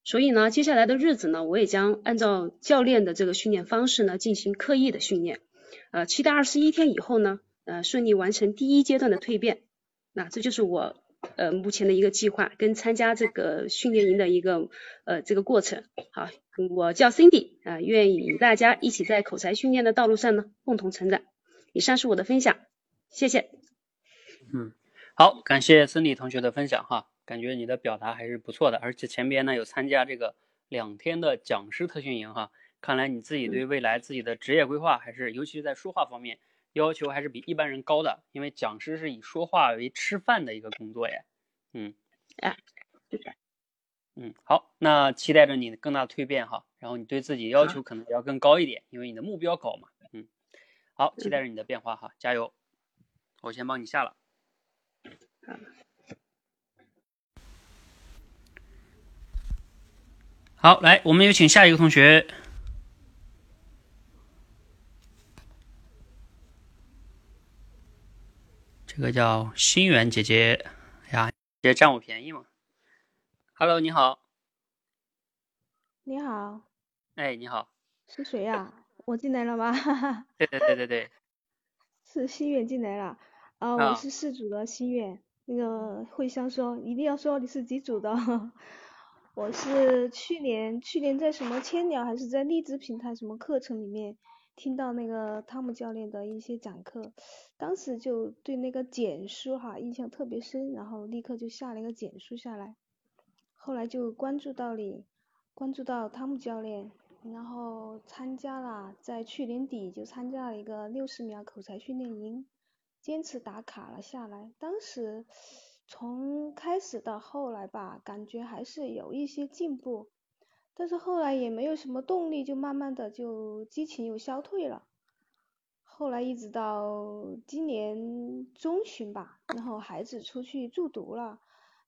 所以呢，接下来的日子呢，我也将按照教练的这个训练方式呢，进行刻意的训练。呃，期待二十一天以后呢，呃，顺利完成第一阶段的蜕变。那这就是我呃目前的一个计划跟参加这个训练营的一个呃这个过程。好。我叫 Cindy 啊，愿意与大家一起在口才训练的道路上呢共同成长。以上是我的分享，谢谢。嗯，好，感谢 Cindy 同学的分享哈，感觉你的表达还是不错的，而且前边呢有参加这个两天的讲师特训营哈，看来你自己对未来自己的职业规划还是，尤其是在说话方面要求还是比一般人高的，因为讲师是以说话为吃饭的一个工作耶。嗯，哎，对的。嗯，好，那期待着你的更大的蜕变哈，然后你对自己要求可能要更高一点，因为你的目标高嘛。嗯，好，期待着你的变化哈，加油！我先帮你下了。好，来，我们有请下一个同学，这个叫心远姐姐呀，别占我便宜嘛。Hello，你好。你好。哎，你好。是谁呀？我进来了吗？对对对对对。<laughs> 是心远进来了。啊，我是四组的心远。那个慧香说一定要说你是几组的。<laughs> 我是去年去年在什么千鸟还是在荔枝平台什么课程里面听到那个汤姆教练的一些讲课，当时就对那个简书哈印象特别深，然后立刻就下了一个简书下来。后来就关注到你，关注到汤姆教练，然后参加了，在去年底就参加了一个六十秒口才训练营，坚持打卡了下来。当时从开始到后来吧，感觉还是有一些进步，但是后来也没有什么动力，就慢慢的就激情又消退了。后来一直到今年中旬吧，然后孩子出去住读了。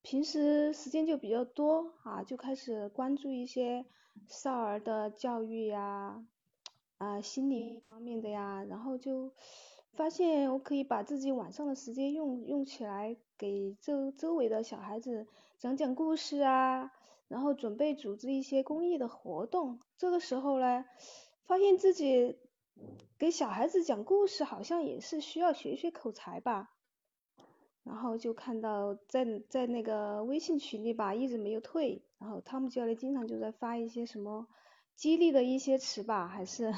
平时时间就比较多啊，就开始关注一些少儿的教育呀，啊心理方面的呀，然后就发现我可以把自己晚上的时间用用起来，给周周围的小孩子讲讲故事啊，然后准备组织一些公益的活动。这个时候呢，发现自己给小孩子讲故事好像也是需要学学口才吧。然后就看到在在那个微信群里吧，一直没有退。然后汤姆教练经常就在发一些什么激励的一些词吧，还是，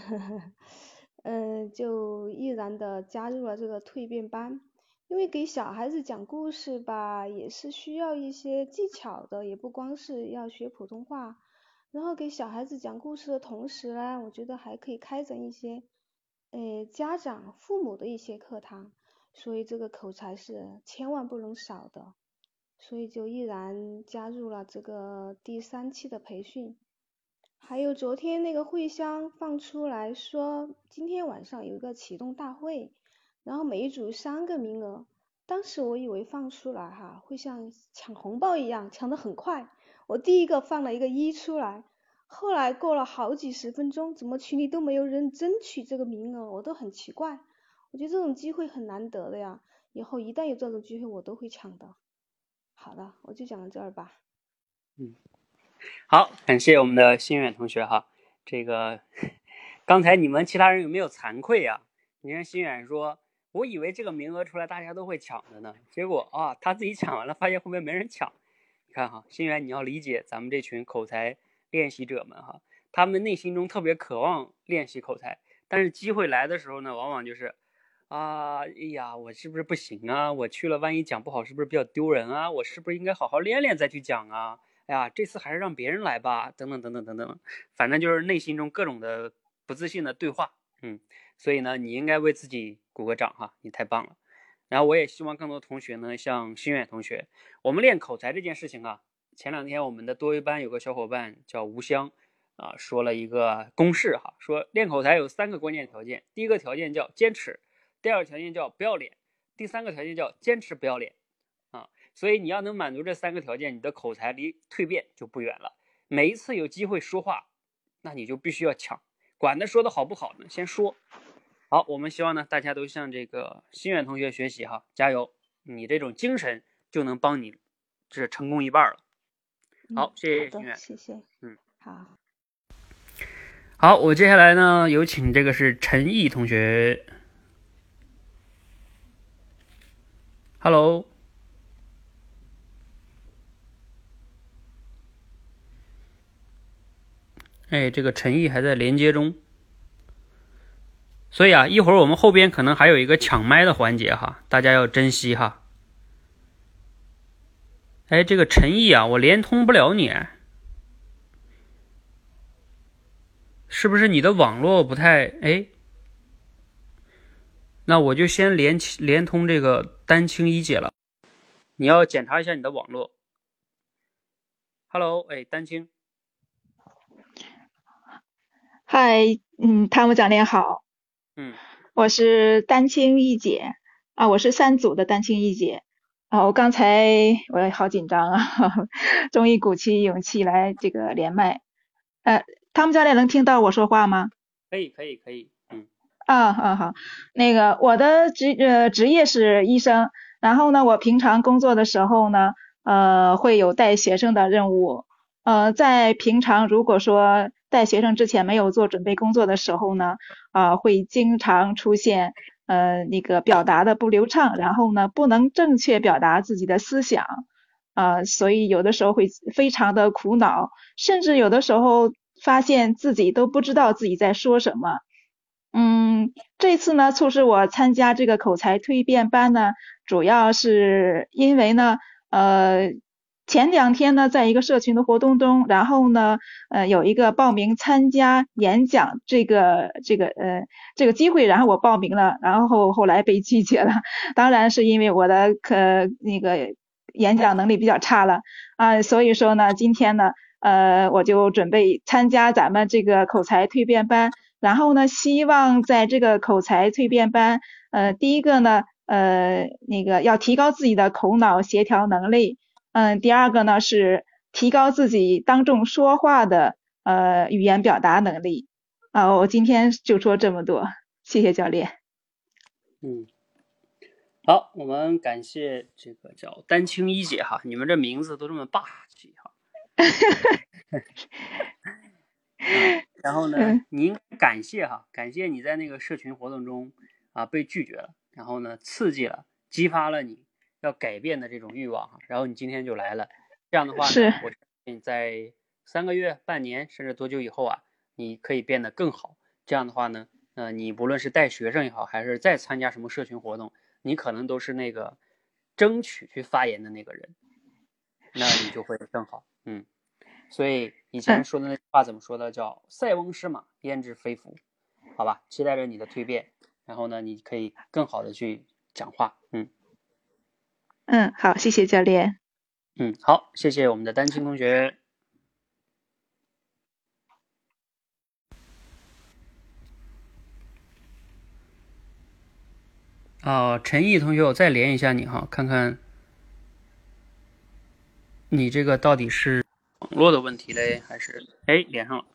<laughs> 嗯，就毅然的加入了这个蜕变班。因为给小孩子讲故事吧，也是需要一些技巧的，也不光是要学普通话。然后给小孩子讲故事的同时呢，我觉得还可以开展一些，呃，家长、父母的一些课堂。所以这个口才是千万不能少的，所以就毅然加入了这个第三期的培训。还有昨天那个会香放出来说，今天晚上有一个启动大会，然后每一组三个名额。当时我以为放出来哈会像抢红包一样抢的很快，我第一个放了一个一出来，后来过了好几十分钟，怎么群里都没有人争取这个名额，我都很奇怪。我觉得这种机会很难得的呀，以后一旦有这种机会，我都会抢的。好的，我就讲到这儿吧。嗯，好，感谢我们的心远同学哈。这个 <laughs> 刚才你们其他人有没有惭愧呀？你看心远说，我以为这个名额出来大家都会抢的呢，结果啊他自己抢完了，发现后面没人抢。你看哈，心源你要理解咱们这群口才练习者们哈，他们内心中特别渴望练习口才，但是机会来的时候呢，往往就是。啊，哎呀，我是不是不行啊？我去了，万一讲不好，是不是比较丢人啊？我是不是应该好好练练再去讲啊？哎呀，这次还是让别人来吧，等等等等等等，反正就是内心中各种的不自信的对话。嗯，所以呢，你应该为自己鼓个掌哈，你太棒了。然后我也希望更多同学呢，像心远同学，我们练口才这件事情啊，前两天我们的多维班有个小伙伴叫吴香啊，说了一个公式哈，说练口才有三个关键条件，第一个条件叫坚持。第二个条件叫不要脸，第三个条件叫坚持不要脸，啊，所以你要能满足这三个条件，你的口才离蜕变就不远了。每一次有机会说话，那你就必须要抢，管他说的好不好呢，先说。好，我们希望呢，大家都向这个心远同学学习哈，加油！你这种精神就能帮你这成功一半了。好，谢谢心远，谢谢。嗯，好。好，我接下来呢，有请这个是陈毅同学。Hello。哎，这个陈毅还在连接中。所以啊，一会儿我们后边可能还有一个抢麦的环节哈，大家要珍惜哈。哎，这个陈毅啊，我连通不了你，是不是你的网络不太哎？那我就先连连通这个丹青一姐了，你要检查一下你的网络。Hello，哎，丹青。嗨，嗯，汤姆教练好。嗯，我是丹青一姐啊，我是三组的丹青一姐啊。我刚才我也好紧张啊，<laughs> 终于鼓起勇气来这个连麦。呃，汤姆教练能听到我说话吗？可以，可以，可以。嗯。啊，啊好。那个我的职呃职业是医生，然后呢，我平常工作的时候呢，呃，会有带学生的任务。呃，在平常如果说带学生之前没有做准备工作的时候呢，啊，会经常出现呃那个表达的不流畅，然后呢不能正确表达自己的思想，啊，所以有的时候会非常的苦恼，甚至有的时候发现自己都不知道自己在说什么。嗯，这次呢促使我参加这个口才蜕变班呢，主要是因为呢，呃。前两天呢，在一个社群的活动中，然后呢，呃，有一个报名参加演讲这个这个呃这个机会，然后我报名了，然后后来被拒绝了。<laughs> 当然是因为我的可那个演讲能力比较差了啊，所以说呢，今天呢，呃，我就准备参加咱们这个口才蜕变班，然后呢，希望在这个口才蜕变班，呃，第一个呢，呃，那个要提高自己的口脑协调能力。嗯，第二个呢是提高自己当众说话的呃语言表达能力啊。我今天就说这么多，谢谢教练。嗯，好，我们感谢这个叫丹青一姐哈，你们这名字都这么霸气哈。然后呢，您感谢哈，感谢你在那个社群活动中啊被拒绝了，然后呢刺激了，激发了你。要改变的这种欲望哈，然后你今天就来了，这样的话呢，我相信在三个月、半年甚至多久以后啊，你可以变得更好。这样的话呢，呃，你不论是带学生也好，还是再参加什么社群活动，你可能都是那个争取去发言的那个人，那你就会更好。嗯，所以以前说的那句话怎么说的？叫“塞翁失马，焉知非福”。好吧，期待着你的蜕变，然后呢，你可以更好的去讲话。嗯。嗯，好，谢谢教练。嗯，好，谢谢我们的丹青同学。哦，陈毅同学，我再连一下你哈，看看你这个到底是网络的问题嘞，还是哎连上了？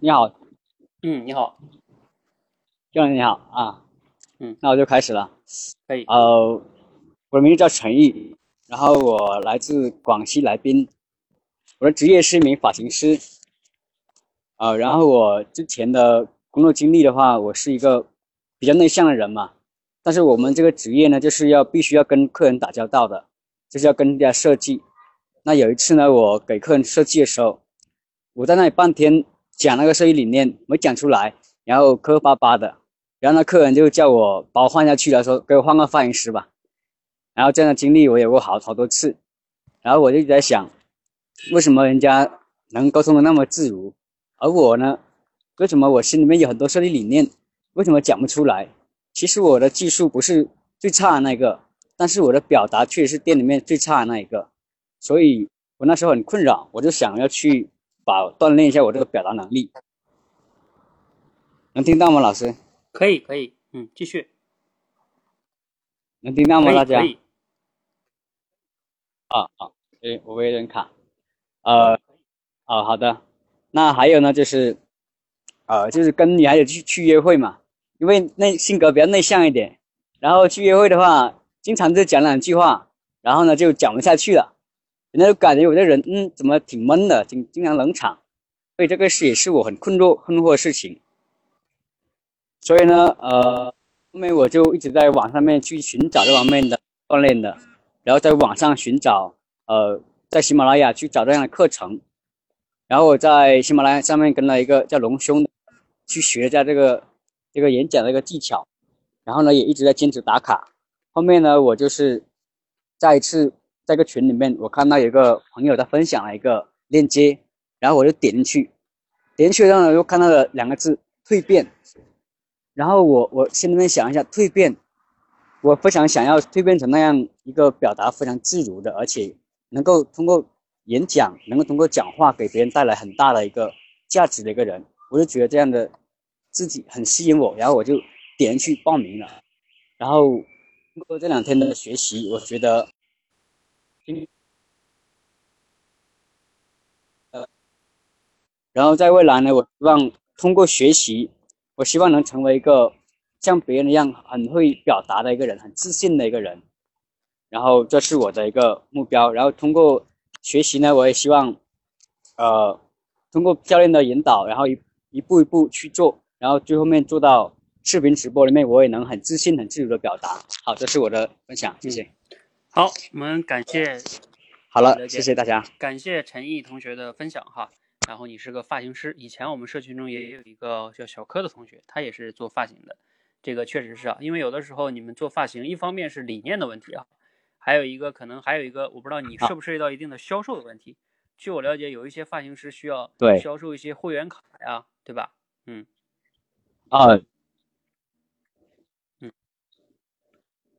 你好，嗯，你好，教练你好啊，嗯，那我就开始了，可以，呃。我的名字叫陈毅，然后我来自广西来宾，我的职业是一名发型师，啊，然后我之前的工作经历的话，我是一个比较内向的人嘛，但是我们这个职业呢，就是要必须要跟客人打交道的，就是要跟人家设计。那有一次呢，我给客人设计的时候，我在那里半天讲那个设计理念没讲出来，然后磕磕巴巴的，然后那客人就叫我把我换下去了，说给我换个发型师吧。然后这样的经历我有过好好多次，然后我就在想，为什么人家能沟通的那么自如，而我呢，为什么我心里面有很多设计理念，为什么讲不出来？其实我的技术不是最差的那个，但是我的表达确实是店里面最差的那一个，所以我那时候很困扰，我就想要去把锻炼一下我这个表达能力。能听到吗，老师？可以，可以，嗯，继续。能听到吗，大家？啊好，哎，我有点卡。呃，哦，好的。那还有呢，就是，呃，就是跟女孩子去去约会嘛，因为内性格比较内向一点，然后去约会的话，经常就讲两句话，然后呢就讲不下去了，人家就感觉我这人，嗯，怎么挺闷的，经经常冷场，所以这个事也是我很困惑困惑的事情。所以呢，呃，后面我就一直在网上面去寻找这方面的锻炼的，然后在网上寻找，呃，在喜马拉雅去找这样的课程，然后我在喜马拉雅上面跟了一个叫隆兄的去学一下这个这个演讲的一个技巧，然后呢也一直在坚持打卡。后面呢，我就是在一次在个群里面，我看到有个朋友他分享了一个链接，然后我就点进去，点进去然后又看到了两个字蜕变。然后我我心里面想一下蜕变，我非常想要蜕变成那样一个表达非常自如的，而且能够通过演讲，能够通过讲话给别人带来很大的一个价值的一个人，我就觉得这样的自己很吸引我，然后我就点去报名了。然后通过这两天的学习，我觉得，呃，然后在未来呢，我希望通过学习。我希望能成为一个像别人一样很会表达的一个人，很自信的一个人。然后这是我的一个目标。然后通过学习呢，我也希望，呃，通过教练的引导，然后一一步一步去做，然后最后面做到视频直播里面，我也能很自信、很自如的表达。好，这是我的分享，谢谢。好，我们感谢。好了，谢谢大家。感谢陈毅同学的分享哈。然后你是个发型师，以前我们社群中也有一个叫小柯的同学，他也是做发型的。这个确实是啊，因为有的时候你们做发型，一方面是理念的问题啊，还有一个可能还有一个，我不知道你涉不涉及到一定的销售的问题。据我了解，有一些发型师需要对销售一些会员卡呀，对吧？嗯。啊。嗯。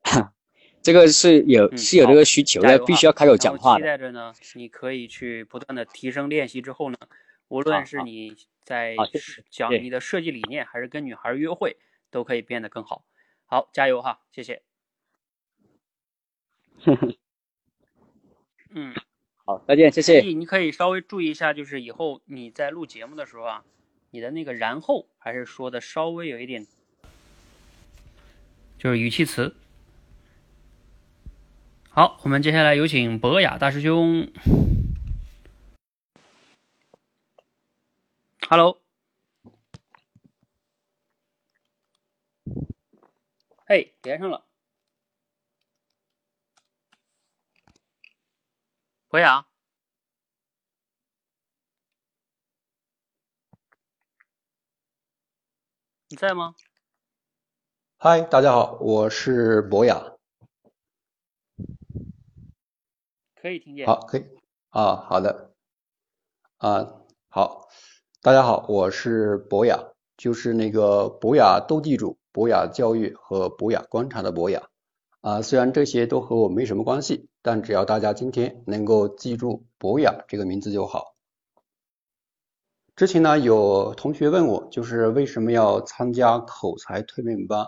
<coughs> 这个是有是有这个需求的，必须要开口讲话期待着呢，你可以去不断的提升练习之后呢，无论是你在讲你的设计理念，还是跟女孩约会，都可以变得更好。好，加油哈，谢谢。嗯，<laughs> 好，再见，谢谢。你可以稍微注意一下，就是以后你在录节目的时候啊，你的那个然后还是说的稍微有一点，就是语气词。好，我们接下来有请博雅大师兄。Hello，嘿，连上了。博雅，你在吗？嗨，大家好，我是博雅。可以听见。好，可以啊，好的啊，好，大家好，我是博雅，就是那个博雅斗地主、博雅教育和博雅观察的博雅啊。虽然这些都和我没什么关系，但只要大家今天能够记住博雅这个名字就好。之前呢，有同学问我，就是为什么要参加口才蜕变班？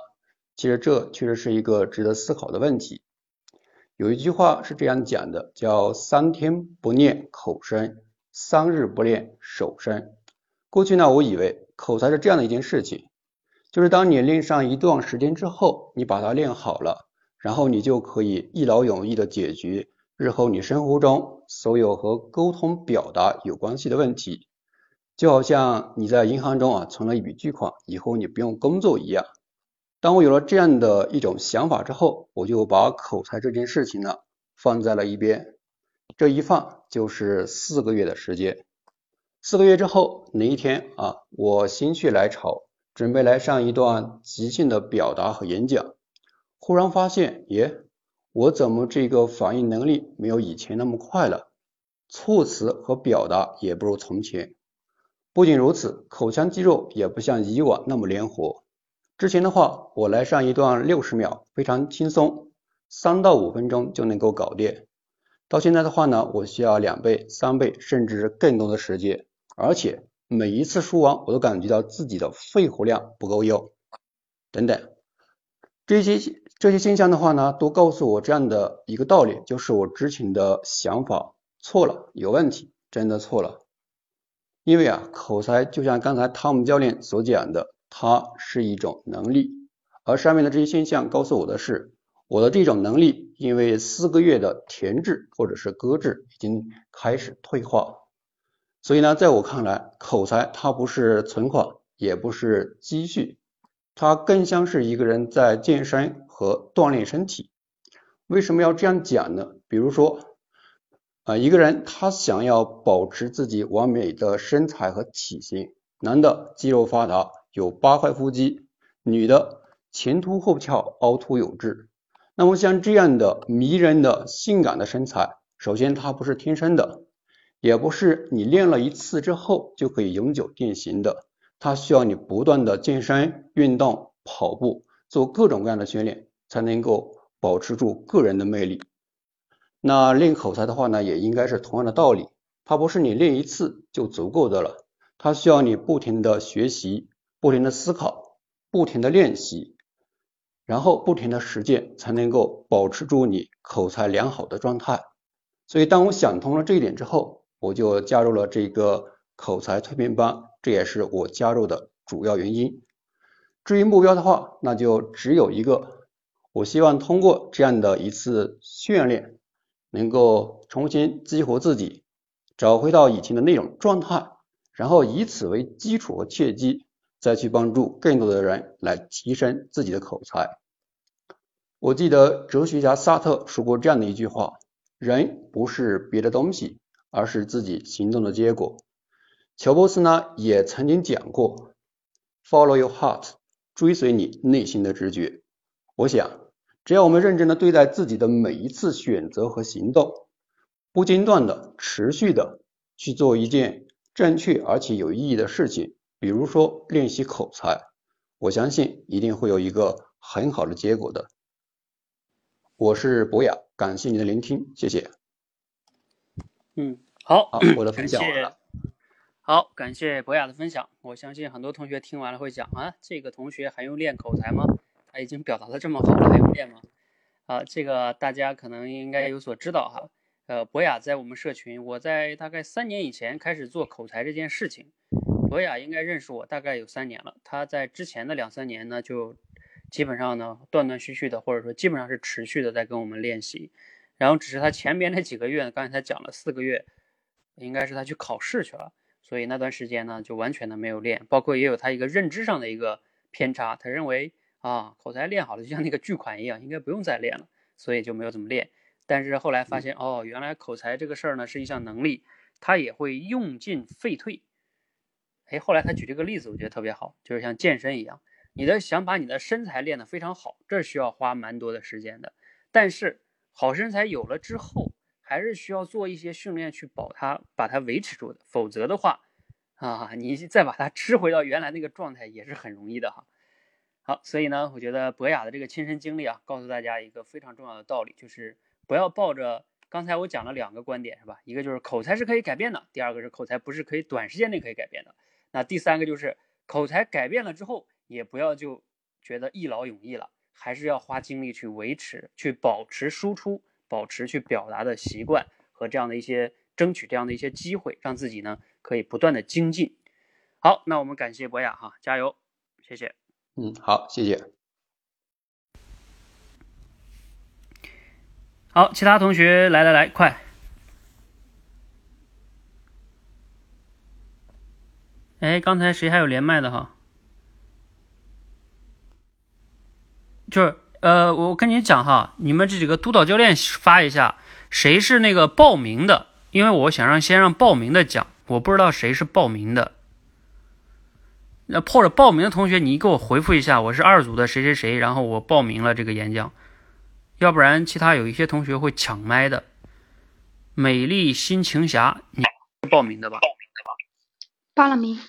其实这确实是一个值得思考的问题。有一句话是这样讲的，叫三天不练口声，三日不练手声。过去呢，我以为口才是这样的一件事情，就是当你练上一段时间之后，你把它练好了，然后你就可以一劳永逸的解决日后你生活中所有和沟通表达有关系的问题，就好像你在银行中啊存了一笔巨款，以后你不用工作一样。当我有了这样的一种想法之后，我就把口才这件事情呢放在了一边。这一放就是四个月的时间。四个月之后，哪一天啊，我心血来潮，准备来上一段即兴的表达和演讲，忽然发现，耶，我怎么这个反应能力没有以前那么快了？措辞和表达也不如从前。不仅如此，口腔肌肉也不像以往那么灵活。之前的话，我来上一段六十秒，非常轻松，三到五分钟就能够搞定。到现在的话呢，我需要两倍、三倍，甚至更多的时间，而且每一次说完，我都感觉到自己的肺活量不够用，等等。这些这些现象的话呢，都告诉我这样的一个道理，就是我之前的想法错了，有问题，真的错了。因为啊，口才就像刚才汤姆教练所讲的，它是一种能力，而上面的这些现象告诉我的是，我的这种能力因为四个月的停滞或者是搁置，已经开始退化。所以呢，在我看来，口才它不是存款，也不是积蓄。它更像是一个人在健身和锻炼身体。为什么要这样讲呢？比如说，啊，一个人他想要保持自己完美的身材和体型，男的肌肉发达，有八块腹肌，女的前凸后翘，凹凸有致。那么像这样的迷人的性感的身材，首先它不是天生的，也不是你练了一次之后就可以永久定型的。它需要你不断的健身、运动、跑步，做各种各样的训练，才能够保持住个人的魅力。那练口才的话呢，也应该是同样的道理，它不是你练一次就足够的了，它需要你不停的学习、不停的思考、不停的练习，然后不停的实践，才能够保持住你口才良好的状态。所以，当我想通了这一点之后，我就加入了这个口才蜕变班。这也是我加入的主要原因。至于目标的话，那就只有一个，我希望通过这样的一次训练，能够重新激活自己，找回到以前的那种状态，然后以此为基础和契机，再去帮助更多的人来提升自己的口才。我记得哲学家萨特说过这样的一句话：人不是别的东西，而是自己行动的结果。乔布斯呢也曾经讲过，Follow your heart，追随你内心的直觉。我想，只要我们认真的对待自己的每一次选择和行动，不间断的、持续的去做一件正确而且有意义的事情，比如说练习口才，我相信一定会有一个很好的结果的。我是博雅，感谢您的聆听，谢谢。嗯，好，好，我的分享完了。好，感谢博雅的分享。我相信很多同学听完了会讲啊，这个同学还用练口才吗？他已经表达的这么好了，还用练吗？啊，这个大家可能应该有所知道哈。呃，博雅在我们社群，我在大概三年以前开始做口才这件事情。博雅应该认识我大概有三年了，他在之前的两三年呢，就基本上呢断断续续的，或者说基本上是持续的在跟我们练习。然后只是他前边那几个月，刚才他讲了四个月，应该是他去考试去了。所以那段时间呢，就完全的没有练，包括也有他一个认知上的一个偏差，他认为啊，口才练好了就像那个巨款一样，应该不用再练了，所以就没有怎么练。但是后来发现，哦，原来口才这个事儿呢是一项能力，他也会用进废退。哎，后来他举这个例子，我觉得特别好，就是像健身一样，你的想把你的身材练得非常好，这需要花蛮多的时间的。但是好身材有了之后，还是需要做一些训练去保它，把它维持住的。否则的话，啊，你再把它吃回到原来那个状态也是很容易的哈。好，所以呢，我觉得博雅的这个亲身经历啊，告诉大家一个非常重要的道理，就是不要抱着刚才我讲了两个观点是吧？一个就是口才是可以改变的，第二个是口才不是可以短时间内可以改变的。那第三个就是口才改变了之后，也不要就觉得一劳永逸了，还是要花精力去维持、去保持输出。保持去表达的习惯和这样的一些争取这样的一些机会，让自己呢可以不断的精进。好，那我们感谢博雅哈，加油，谢谢。嗯，好，谢谢。好，其他同学来来来，快。哎，刚才谁还有连麦的哈？就是。呃，我跟你讲哈，你们这几个督导教练发一下，谁是那个报名的？因为我想让先让报名的讲，我不知道谁是报名的。那或者报名的同学，你给我回复一下，我是二组的谁谁谁，然后我报名了这个演讲，要不然其他有一些同学会抢麦的。美丽心情侠，你报名的吧？报名的吧？报了名。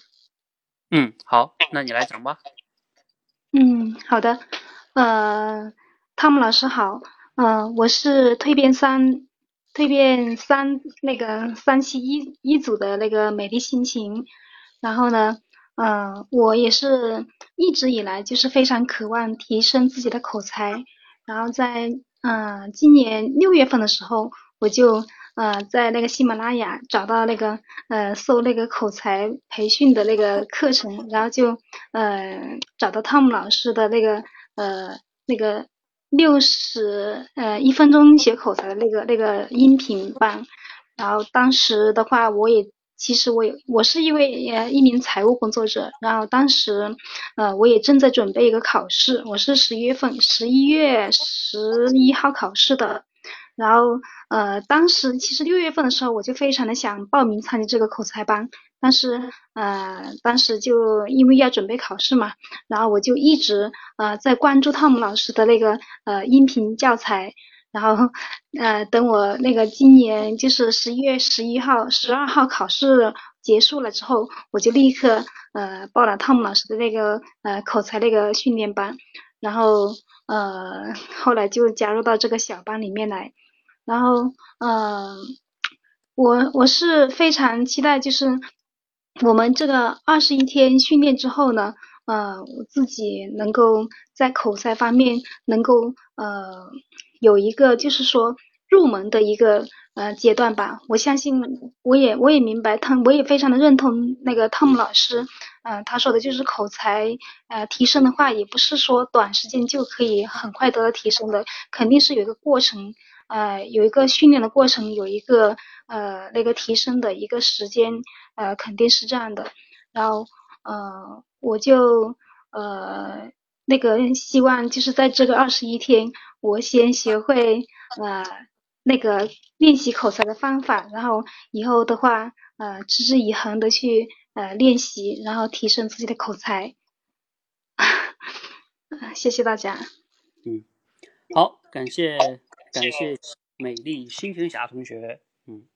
嗯，好，那你来讲吧。嗯，好的。呃，汤姆老师好，呃，我是蜕变三，蜕变三那个三期一一组的那个美丽心情，然后呢，呃，我也是一直以来就是非常渴望提升自己的口才，然后在呃今年六月份的时候，我就呃在那个喜马拉雅找到那个呃搜那个口才培训的那个课程，然后就呃找到汤姆老师的那个呃那个六十呃一分钟学口才的那个那个音频班，然后当时的话我也。其实我有，我是一位呃一名财务工作者，然后当时，呃，我也正在准备一个考试，我是十一月份，十一月十一号考试的，然后呃，当时其实六月份的时候，我就非常的想报名参加这个口才班，但是呃，当时就因为要准备考试嘛，然后我就一直呃在关注汤姆老师的那个呃音频教材。然后，呃，等我那个今年就是十一月十一号、十二号考试结束了之后，我就立刻呃报了汤姆老师的那个呃口才那个训练班，然后呃后来就加入到这个小班里面来，然后呃我我是非常期待，就是我们这个二十一天训练之后呢，呃我自己能够在口才方面能够呃。有一个就是说入门的一个呃阶段吧，我相信我也我也明白汤，我也非常的认同那个汤姆老师，嗯，他说的就是口才呃提升的话，也不是说短时间就可以很快得到提升的，肯定是有一个过程，呃，有一个训练的过程，有一个呃那个提升的一个时间，呃，肯定是这样的。然后呃，我就呃那个希望就是在这个二十一天。我先学会呃那个练习口才的方法，然后以后的话呃持之以恒的去呃练习，然后提升自己的口才。<laughs> 谢谢大家。嗯，好，感谢感谢美丽星星侠同学。嗯，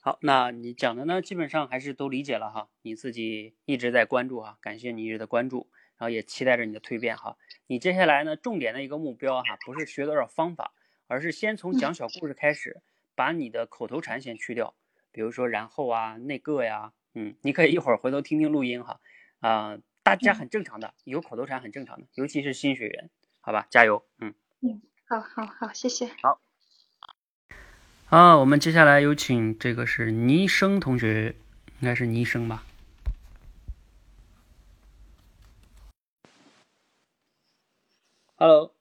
好，那你讲的呢，基本上还是都理解了哈。你自己一直在关注哈，感谢你一直的关注，然后也期待着你的蜕变哈。你接下来呢？重点的一个目标哈，不是学多少方法，而是先从讲小故事开始，把你的口头禅先去掉，比如说然后啊、那个呀，嗯，你可以一会儿回头听听录音哈，啊，大家很正常的，有口头禅很正常的，尤其是新学员，好吧，加油，嗯嗯，好好好，谢谢，好，啊，我们接下来有请这个是倪生同学，应该是倪生吧。Hello，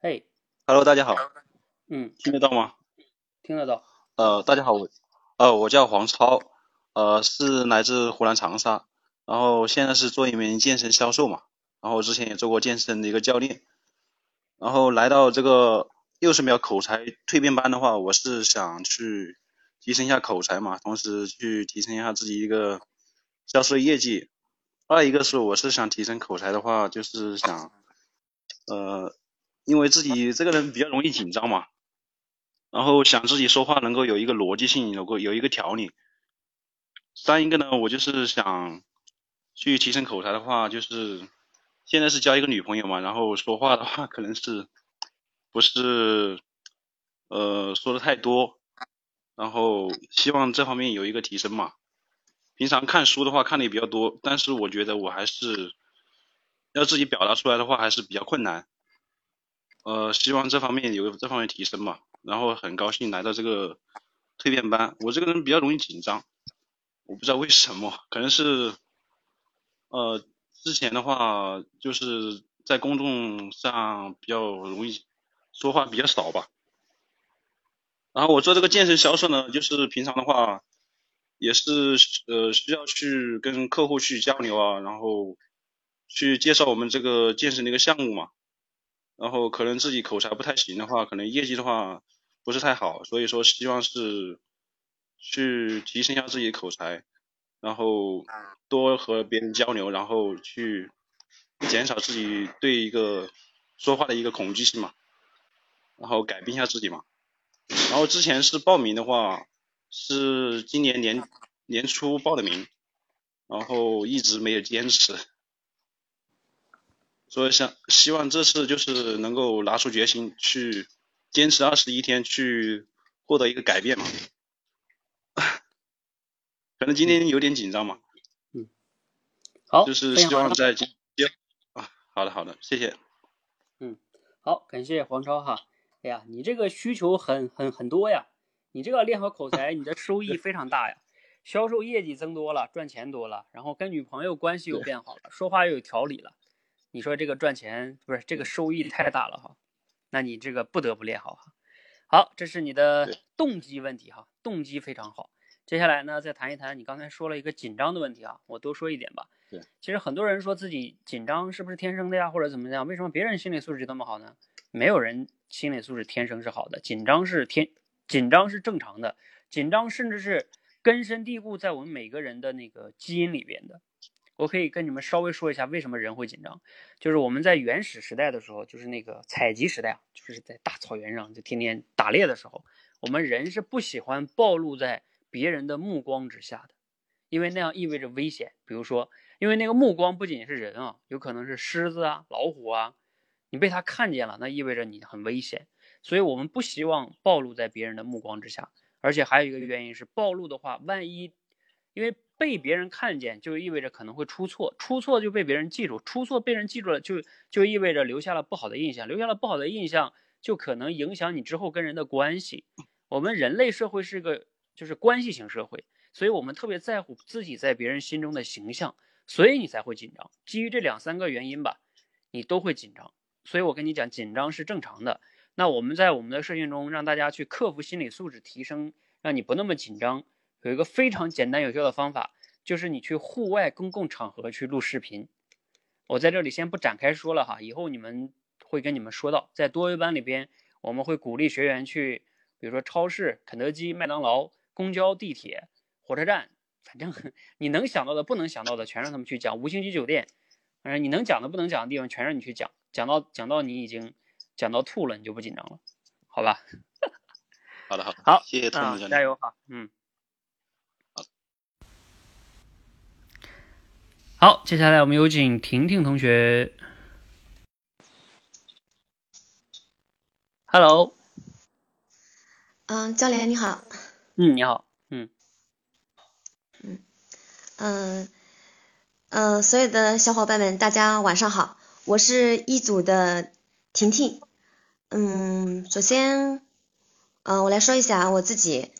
嘿，Hello，大家好，嗯，听得到吗？听得到。呃，大家好，我，呃，我叫黄超，呃，是来自湖南长沙，然后现在是做一名健身销售嘛，然后之前也做过健身的一个教练，然后来到这个六十秒口才蜕变班的话，我是想去提升一下口才嘛，同时去提升一下自己一个销售业绩。二一个是我是想提升口才的话，就是想，呃，因为自己这个人比较容易紧张嘛，然后想自己说话能够有一个逻辑性，有个有一个条理。三一个呢，我就是想去提升口才的话，就是现在是交一个女朋友嘛，然后说话的话可能是不是呃说的太多，然后希望这方面有一个提升嘛。平常看书的话看的也比较多，但是我觉得我还是要自己表达出来的话还是比较困难。呃，希望这方面有这方面提升嘛。然后很高兴来到这个蜕变班。我这个人比较容易紧张，我不知道为什么，可能是呃之前的话就是在公众上比较容易说话比较少吧。然后我做这个健身销售呢，就是平常的话。也是呃需要去跟客户去交流啊，然后去介绍我们这个健身的一个项目嘛，然后可能自己口才不太行的话，可能业绩的话不是太好，所以说希望是去提升一下自己的口才，然后多和别人交流，然后去减少自己对一个说话的一个恐惧性嘛，然后改变一下自己嘛，然后之前是报名的话。是今年年年初报的名，然后一直没有坚持，所以想希望这次就是能够拿出决心去坚持二十一天，去获得一个改变嘛。可能今天有点紧张嘛。嗯，好，就是希望在今啊，好的好的，谢谢。嗯，好，感谢黄超哈。哎呀，你这个需求很很很多呀，你这个练好口才，<laughs> 你的收益非常大呀，销售业绩增多了，赚钱多了，然后跟女朋友关系又变好了，说话又有条理了。你说这个赚钱不是这个收益太大了哈？那你这个不得不练好哈。好，这是你的动机问题哈，动机非常好。接下来呢，再谈一谈你刚才说了一个紧张的问题啊，我多说一点吧。对，其实很多人说自己紧张是不是天生的呀，或者怎么样？为什么别人心理素质就那么好呢？没有人心理素质天生是好的，紧张是天，紧张是正常的，紧张甚至是根深蒂固在我们每个人的那个基因里边的。我可以跟你们稍微说一下为什么人会紧张，就是我们在原始时代的时候，就是那个采集时代啊，就是在大草原上就天天打猎的时候，我们人是不喜欢暴露在别人的目光之下的，因为那样意味着危险。比如说，因为那个目光不仅是人啊，有可能是狮子啊、老虎啊，你被他看见了，那意味着你很危险，所以我们不希望暴露在别人的目光之下。而且还有一个原因是，暴露的话，万一因为。被别人看见，就意味着可能会出错，出错就被别人记住，出错被人记住了，就就意味着留下了不好的印象，留下了不好的印象，就可能影响你之后跟人的关系。我们人类社会是个就是关系型社会，所以我们特别在乎自己在别人心中的形象，所以你才会紧张。基于这两三个原因吧，你都会紧张。所以我跟你讲，紧张是正常的。那我们在我们的社群中让大家去克服心理素质提升，让你不那么紧张。有一个非常简单有效的方法，就是你去户外公共场合去录视频。我在这里先不展开说了哈，以后你们会跟你们说到，在多维班里边，我们会鼓励学员去，比如说超市、肯德基、麦当劳、公交、地铁、火车站，反正你能想到的、不能想到的，全让他们去讲。五星级酒店，反正你能讲的、不能讲的地方，全让你去讲。讲到讲到你已经讲到吐了，你就不紧张了，好吧？<laughs> 好的，好的，好，谢谢啊，加油哈，嗯。好，接下来我们有请婷婷同学。Hello。嗯，教练你好。嗯，你好。嗯。嗯嗯嗯，所有的小伙伴们，大家晚上好，我是一组的婷婷。嗯，首先，嗯，我来说一下我自己。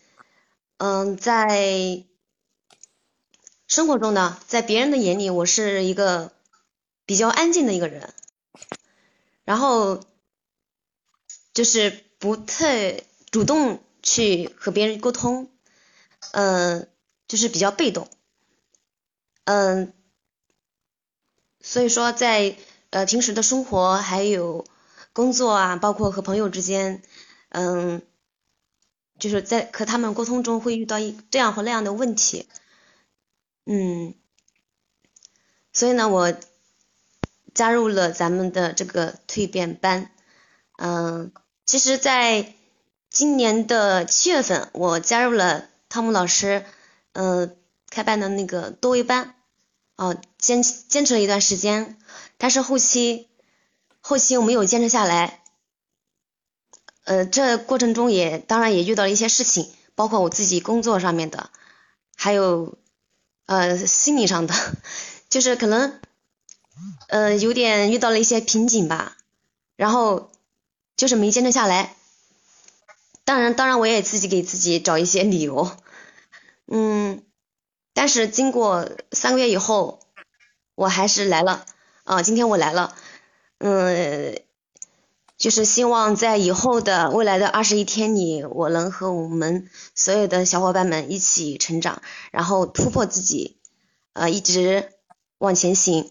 嗯，在。生活中呢，在别人的眼里，我是一个比较安静的一个人，然后就是不太主动去和别人沟通，嗯，就是比较被动，嗯，所以说在呃平时的生活还有工作啊，包括和朋友之间，嗯，就是在和他们沟通中会遇到一这样或那样的问题。嗯，所以呢，我加入了咱们的这个蜕变班。嗯，其实，在今年的七月份，我加入了汤姆老师嗯开办的那个多维班。哦，坚坚持了一段时间，但是后期后期我没有坚持下来。呃，这过程中也当然也遇到了一些事情，包括我自己工作上面的，还有。呃，心理上的，就是可能，呃，有点遇到了一些瓶颈吧，然后就是没坚持下来。当然，当然我也自己给自己找一些理由，嗯，但是经过三个月以后，我还是来了，啊，今天我来了，嗯。就是希望在以后的未来的二十一天里，我能和我们所有的小伙伴们一起成长，然后突破自己，呃，一直往前行。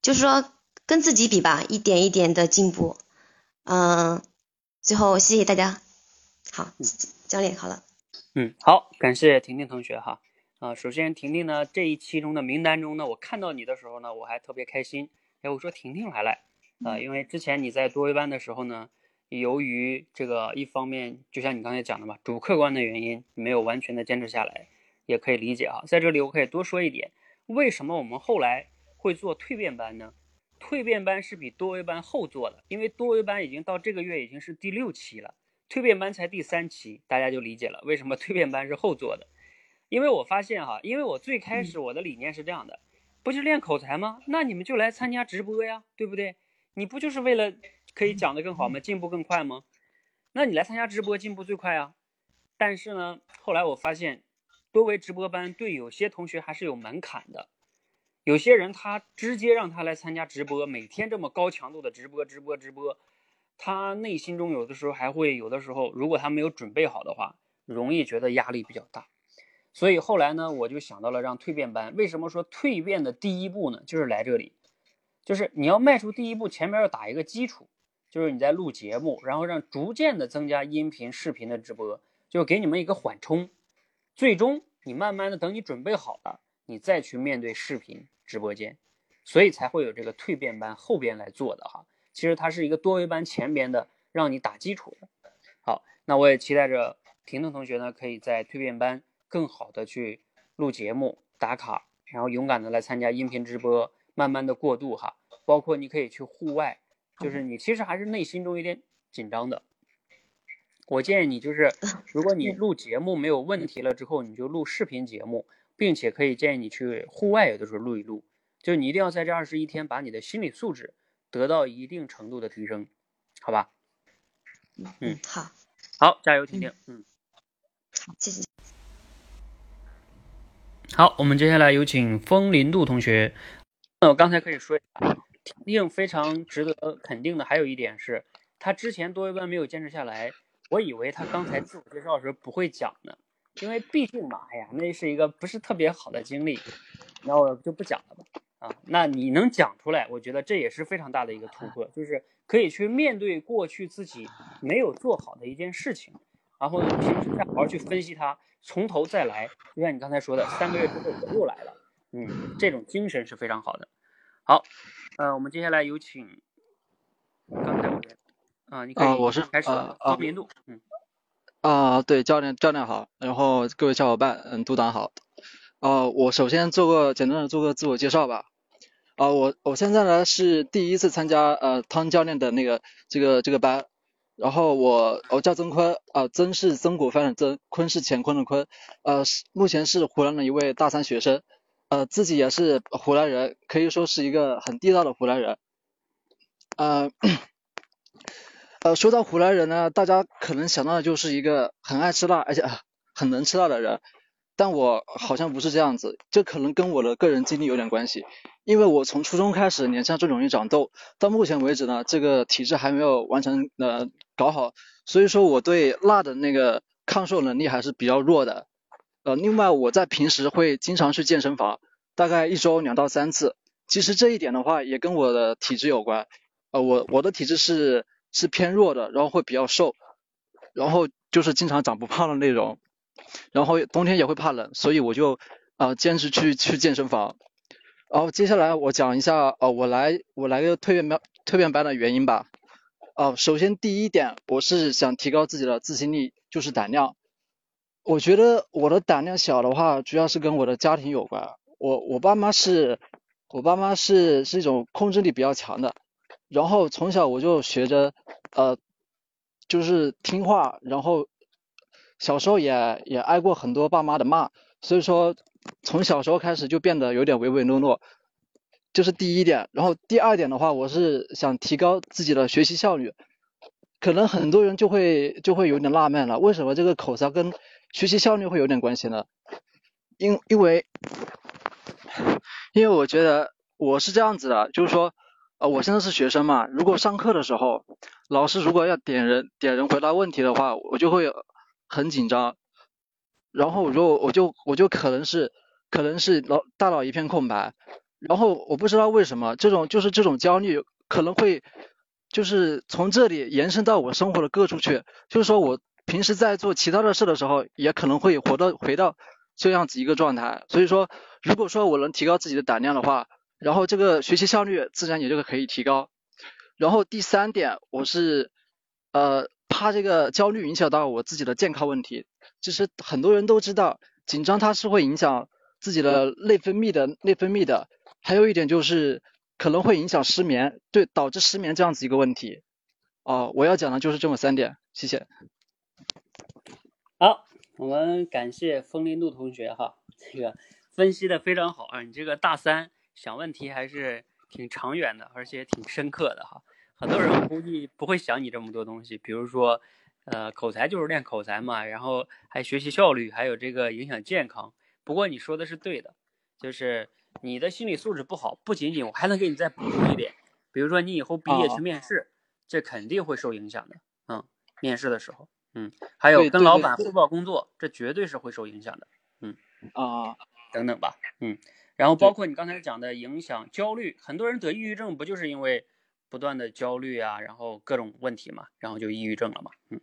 就是说跟自己比吧，一点一点的进步。嗯，最后谢谢大家。好，教练好了。嗯，好，感谢婷婷同学哈。啊，首先婷婷呢这一期中的名单中呢，我看到你的时候呢，我还特别开心。哎，我说婷婷来了。啊，因为之前你在多维班的时候呢，由于这个一方面，就像你刚才讲的嘛，主客观的原因没有完全的坚持下来，也可以理解啊。在这里我可以多说一点，为什么我们后来会做蜕变班呢？蜕变班是比多维班后做的，因为多维班已经到这个月已经是第六期了，蜕变班才第三期，大家就理解了为什么蜕变班是后做的。因为我发现哈，因为我最开始我的理念是这样的，不是练口才吗？那你们就来参加直播呀，对不对？你不就是为了可以讲得更好吗？进步更快吗？那你来参加直播，进步最快啊。但是呢，后来我发现，多维直播班对有些同学还是有门槛的。有些人他直接让他来参加直播，每天这么高强度的直播，直播，直播，他内心中有的时候还会有的时候，如果他没有准备好的话，容易觉得压力比较大。所以后来呢，我就想到了让蜕变班。为什么说蜕变的第一步呢？就是来这里，就是你要迈出第一步，前面要打一个基础，就是你在录节目，然后让逐渐的增加音频、视频的直播，就给你们一个缓冲。最终你慢慢的等你准备好了，你再去面对视频。直播间，所以才会有这个蜕变班后边来做的哈。其实它是一个多维班前边的，让你打基础的。好，那我也期待着婷婷同学呢，可以在蜕变班更好的去录节目、打卡，然后勇敢的来参加音频直播，慢慢的过渡哈。包括你可以去户外，就是你其实还是内心中有点紧张的。我建议你就是，<laughs> 如果你录节目没有问题了之后，你就录视频节目。并且可以建议你去户外，有的时候录一录，就是你一定要在这二十一天把你的心理素质得到一定程度的提升，好吧？嗯，好，好，加油，婷婷，嗯，好，谢谢。好，我们接下来有请风林度同学。那我刚才可以说一下，婷婷非常值得肯定的还有一点是，她之前多一班没有坚持下来，我以为她刚才自我介绍的时候不会讲呢。因为毕竟嘛，哎呀，那是一个不是特别好的经历，那我就不讲了吧。啊，那你能讲出来，我觉得这也是非常大的一个突破，就是可以去面对过去自己没有做好的一件事情，然后呢，平时再好好去分析它，从头再来。就像你刚才说的，三个月之后我又来了，嗯，这种精神是非常好的。好，呃，我们接下来有请刚才我啊，你可以我是开始高明度，嗯。啊，对，教练，教练好，然后各位小伙伴，嗯，督导好。啊，我首先做个简单的做个自我介绍吧。啊，我我现在呢是第一次参加呃汤教练的那个这个这个班，然后我我叫曾坤，啊，曾是曾国藩的曾，坤是乾坤的坤，呃，目前是湖南的一位大三学生，呃，自己也是湖南人，可以说是一个很地道的湖南人。呃。呃，说到湖南人呢，大家可能想到的就是一个很爱吃辣，而且很能吃辣的人。但我好像不是这样子，这可能跟我的个人经历有点关系。因为我从初中开始脸上就容易长痘，到目前为止呢，这个体质还没有完成呃搞好，所以说我对辣的那个抗受能力还是比较弱的。呃，另外我在平时会经常去健身房，大概一周两到三次。其实这一点的话也跟我的体质有关。呃，我我的体质是。是偏弱的，然后会比较瘦，然后就是经常长不胖的那种，然后冬天也会怕冷，所以我就啊坚持去去健身房。然后接下来我讲一下哦，我来我来个蜕变班蜕变班的原因吧。哦，首先第一点，我是想提高自己的自信力，就是胆量。我觉得我的胆量小的话，主要是跟我的家庭有关。我我爸妈是，我爸妈是是一种控制力比较强的。然后从小我就学着，呃，就是听话，然后小时候也也挨过很多爸妈的骂，所以说从小时候开始就变得有点唯唯诺诺，这是第一点。然后第二点的话，我是想提高自己的学习效率，可能很多人就会就会有点纳闷了，为什么这个口才跟学习效率会有点关系呢？因因为因为我觉得我是这样子的，就是说。啊，我现在是学生嘛，如果上课的时候，老师如果要点人点人回答问题的话，我就会很紧张，然后如果我就我就可能是可能是脑大脑一片空白，然后我不知道为什么这种就是这种焦虑可能会就是从这里延伸到我生活的各处去，就是说我平时在做其他的事的时候，也可能会活到回到这样子一个状态，所以说如果说我能提高自己的胆量的话。然后这个学习效率自然也就可以提高。然后第三点，我是呃怕这个焦虑影响到我自己的健康问题。其实很多人都知道，紧张它是会影响自己的内分泌的内分泌的。还有一点就是可能会影响失眠，对，导致失眠这样子一个问题。哦，我要讲的就是这么三点，谢谢。好，我们感谢风林路同学哈，这个分析的非常好啊，你这个大三想问题还是挺长远的，而且挺深刻的哈。很多人估计不会想你这么多东西，比如说，呃，口才就是练口才嘛，然后还学习效率，还有这个影响健康。不过你说的是对的，就是你的心理素质不好，不仅仅我还能给你再补充一点，比如说你以后毕业去面试，这肯定会受影响的。嗯，面试的时候，嗯，还有跟老板汇报工作，这绝对是会受影响的。嗯啊，等等吧，嗯，然后包括你刚才讲的影响焦虑，很多人得抑郁症不就是因为？不断的焦虑啊，然后各种问题嘛，然后就抑郁症了嘛，嗯，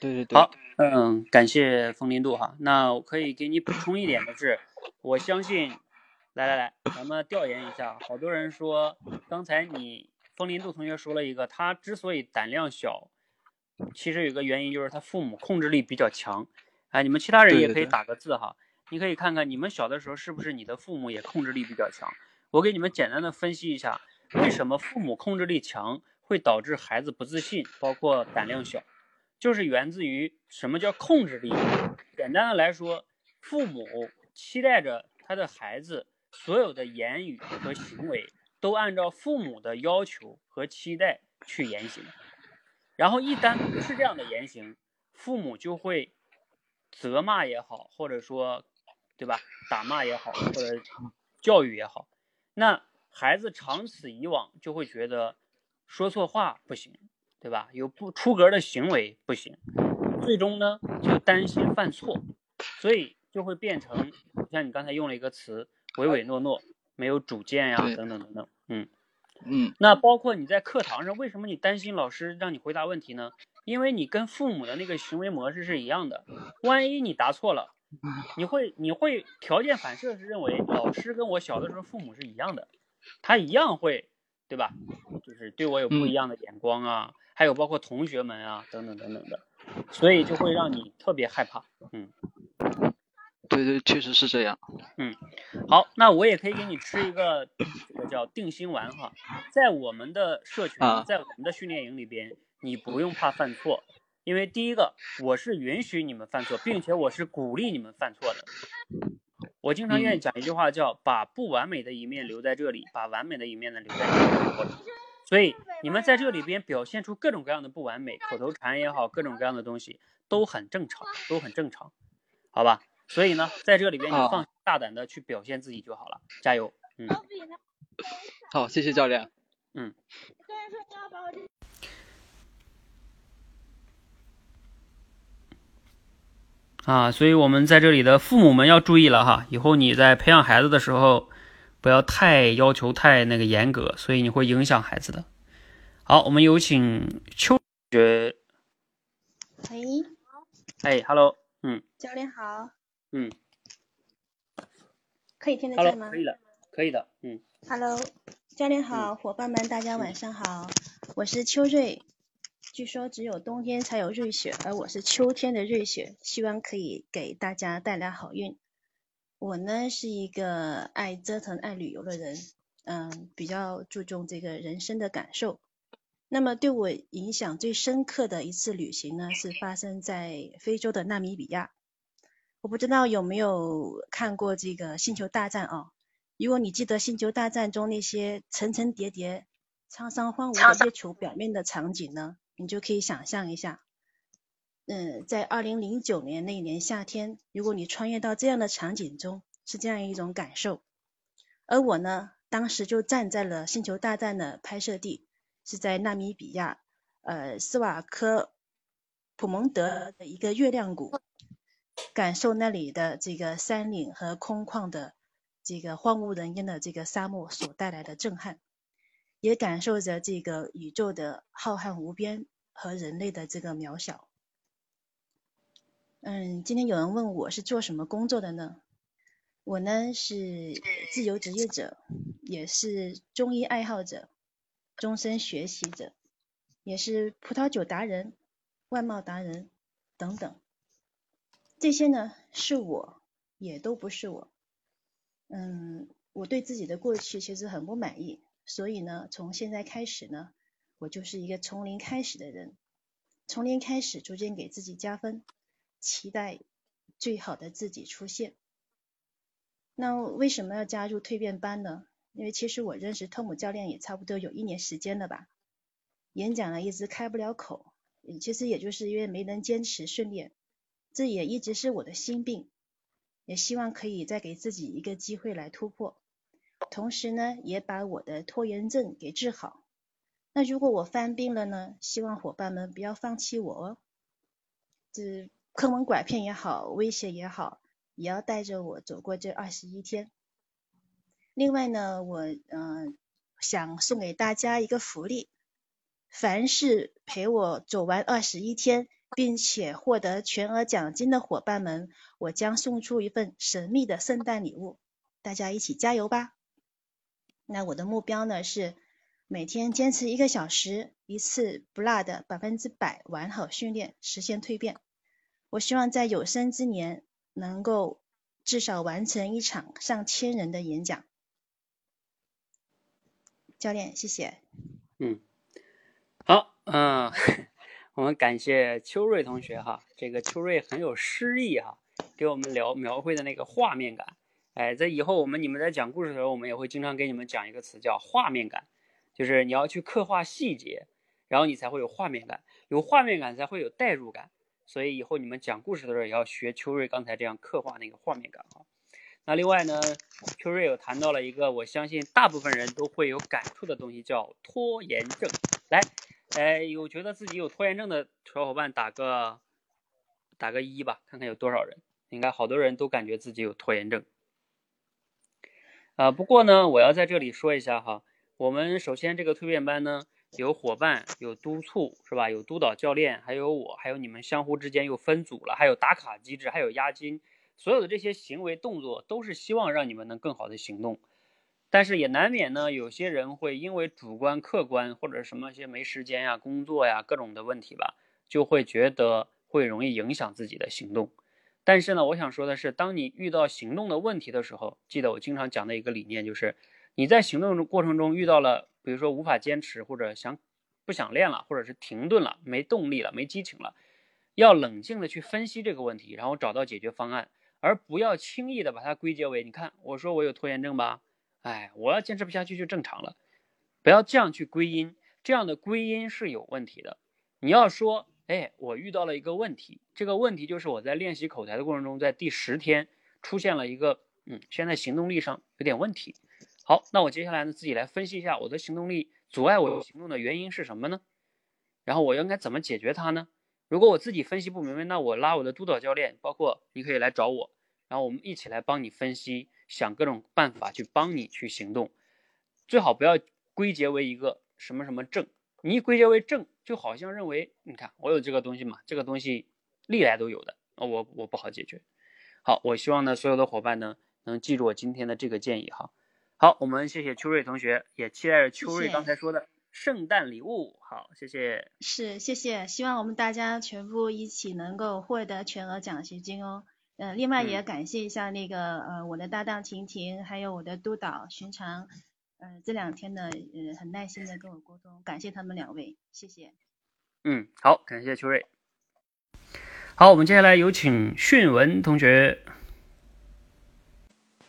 对对对，好，嗯，感谢风林度哈，那我可以给你补充一点的是，我相信，来来来，咱们调研一下，好多人说，刚才你风林度同学说了一个，他之所以胆量小，其实有个原因就是他父母控制力比较强，哎，你们其他人也可以打个字哈，你可以看看你们小的时候是不是你的父母也控制力比较强，我给你们简单的分析一下。为什么父母控制力强会导致孩子不自信，包括胆量小，就是源自于什么叫控制力？简单的来说，父母期待着他的孩子所有的言语和行为都按照父母的要求和期待去言行，然后一旦不是这样的言行，父母就会责骂也好，或者说，对吧？打骂也好，或者教育也好，那。孩子长此以往就会觉得说错话不行，对吧？有不出格的行为不行，最终呢就担心犯错，所以就会变成像你刚才用了一个词唯唯诺诺，没有主见呀，等等等等。嗯嗯，那包括你在课堂上，为什么你担心老师让你回答问题呢？因为你跟父母的那个行为模式是一样的，万一你答错了，你会你会条件反射是认为老师跟我小的时候父母是一样的。他一样会，对吧？就是对我有不一样的眼光啊，还有包括同学们啊，等等等等的，所以就会让你特别害怕。嗯，对对，确实是这样。嗯，好，那我也可以给你吃一个这个叫定心丸哈，在我们的社群，在我们的训练营里边，你不用怕犯错，因为第一个，我是允许你们犯错，并且我是鼓励你们犯错的。我经常愿意讲一句话，叫把不完美的一面留在这里，把完美的一面呢留在这里。所以你们在这里边表现出各种各样的不完美，口头禅也好，各种各样的东西都很正常，都很正常，好吧？所以呢，在这里边你放大胆的去表现自己就好了，加油，嗯。好，谢谢教练。嗯。啊，所以我们在这里的父母们要注意了哈，以后你在培养孩子的时候，不要太要求太那个严格，所以你会影响孩子的。好，我们有请秋学。喂。哎，Hello，嗯。教练好。嗯。可以听得见吗？可以的，可以的，嗯。Hello，教练好，伙伴们大家晚上好，我是秋瑞。据说只有冬天才有瑞雪，而我是秋天的瑞雪，希望可以给大家带来好运。我呢是一个爱折腾、爱旅游的人，嗯，比较注重这个人生的感受。那么对我影响最深刻的一次旅行呢，是发生在非洲的纳米比亚。我不知道有没有看过这个《星球大战》啊？如果你记得《星球大战》中那些层层叠叠、沧桑荒芜的月球表面的场景呢？你就可以想象一下，嗯，在二零零九年那一年夏天，如果你穿越到这样的场景中，是这样一种感受。而我呢，当时就站在了《星球大战》的拍摄地，是在纳米比亚，呃，斯瓦科普蒙德的一个月亮谷，感受那里的这个山岭和空旷的这个荒无人烟的这个沙漠所带来的震撼。也感受着这个宇宙的浩瀚无边和人类的这个渺小。嗯，今天有人问我是做什么工作的呢？我呢是自由职业者，也是中医爱好者，终身学习者，也是葡萄酒达人、外贸达人等等。这些呢是我，也都不是我。嗯，我对自己的过去其实很不满意。所以呢，从现在开始呢，我就是一个从零开始的人，从零开始，逐渐给自己加分，期待最好的自己出现。那为什么要加入蜕变班呢？因为其实我认识汤姆教练也差不多有一年时间了吧，演讲呢一直开不了口，其实也就是因为没能坚持训练，这也一直是我的心病，也希望可以再给自己一个机会来突破，同时呢也把我的拖延症给治好。那如果我犯病了呢？希望伙伴们不要放弃我哦，这坑蒙拐骗也好，威胁也好。也要带着我走过这二十一天。另外呢，我嗯想送给大家一个福利，凡是陪我走完二十一天，并且获得全额奖金的伙伴们，我将送出一份神秘的圣诞礼物。大家一起加油吧！那我的目标呢是每天坚持一个小时，一次不落的百分之百完好训练，实现蜕变。我希望在有生之年。能够至少完成一场上千人的演讲，教练，谢谢。嗯，好，嗯，<laughs> 我们感谢秋瑞同学哈，这个秋瑞很有诗意哈，给我们描描绘的那个画面感。哎，在以后我们你们在讲故事的时候，我们也会经常给你们讲一个词叫画面感，就是你要去刻画细节，然后你才会有画面感，有画面感才会有代入感。所以以后你们讲故事的时候也要学秋瑞刚才这样刻画那个画面感哈。那另外呢，秋瑞有谈到了一个我相信大部分人都会有感触的东西，叫拖延症。来，哎，有觉得自己有拖延症的小伙伴打个打个一吧，看看有多少人。应该好多人都感觉自己有拖延症。啊，不过呢，我要在这里说一下哈，我们首先这个蜕变班呢。有伙伴，有督促，是吧？有督导教练，还有我，还有你们相互之间又分组了，还有打卡机制，还有押金，所有的这些行为动作都是希望让你们能更好的行动。但是也难免呢，有些人会因为主观、客观或者什么些没时间呀、工作呀各种的问题吧，就会觉得会容易影响自己的行动。但是呢，我想说的是，当你遇到行动的问题的时候，记得我经常讲的一个理念就是，你在行动过程中遇到了。比如说无法坚持，或者想不想练了，或者是停顿了，没动力了，没激情了，要冷静的去分析这个问题，然后找到解决方案，而不要轻易的把它归结为，你看我说我有拖延症吧，哎，我要坚持不下去就正常了，不要这样去归因，这样的归因是有问题的。你要说，哎，我遇到了一个问题，这个问题就是我在练习口才的过程中，在第十天出现了一个，嗯，现在行动力上有点问题。好，那我接下来呢，自己来分析一下我的行动力阻碍我行动的原因是什么呢？然后我应该怎么解决它呢？如果我自己分析不明白，那我拉我的督导教练，包括你可以来找我，然后我们一起来帮你分析，想各种办法去帮你去行动。最好不要归结为一个什么什么症，你一归结为正，就好像认为你看我有这个东西嘛，这个东西历来都有的，我我不好解决。好，我希望呢，所有的伙伴呢，能记住我今天的这个建议哈。好，我们谢谢秋瑞同学，也期待着秋瑞刚才说的圣诞礼物。好，谢谢。是，谢谢。希望我们大家全部一起能够获得全额奖学金哦。嗯，另外也感谢一下那个呃我的搭档婷婷，还有我的督导寻常，呃这两天呢呃很耐心的跟我沟通，感谢他们两位，谢谢。嗯，好，感谢秋瑞。好，我们接下来有请迅文同学。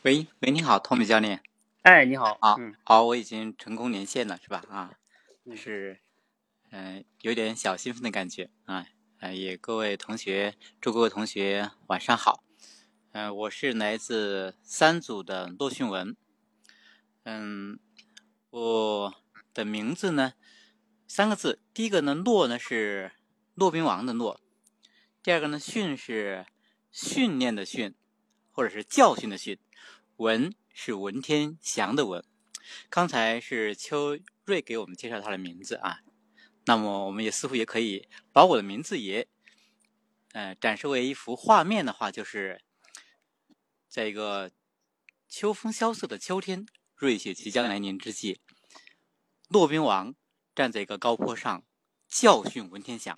喂喂，你好，托米教练。哎，你好啊，好，我已经成功连线了，是吧？啊，是，嗯，有点小兴奋的感觉啊，呃，也各位同学，祝各位同学晚上好，嗯，我是来自三组的骆训文，嗯，我的名字呢，三个字，第一个呢，骆呢是骆宾王的骆，第二个呢，训是训练的训，或者是教训的训，文。是文天祥的文，刚才是邱瑞给我们介绍他的名字啊，那么我们也似乎也可以把我的名字也，呃，展示为一幅画面的话，就是在一个秋风萧瑟的秋天，瑞雪即将来临之际，骆宾王站在一个高坡上教训文天祥：“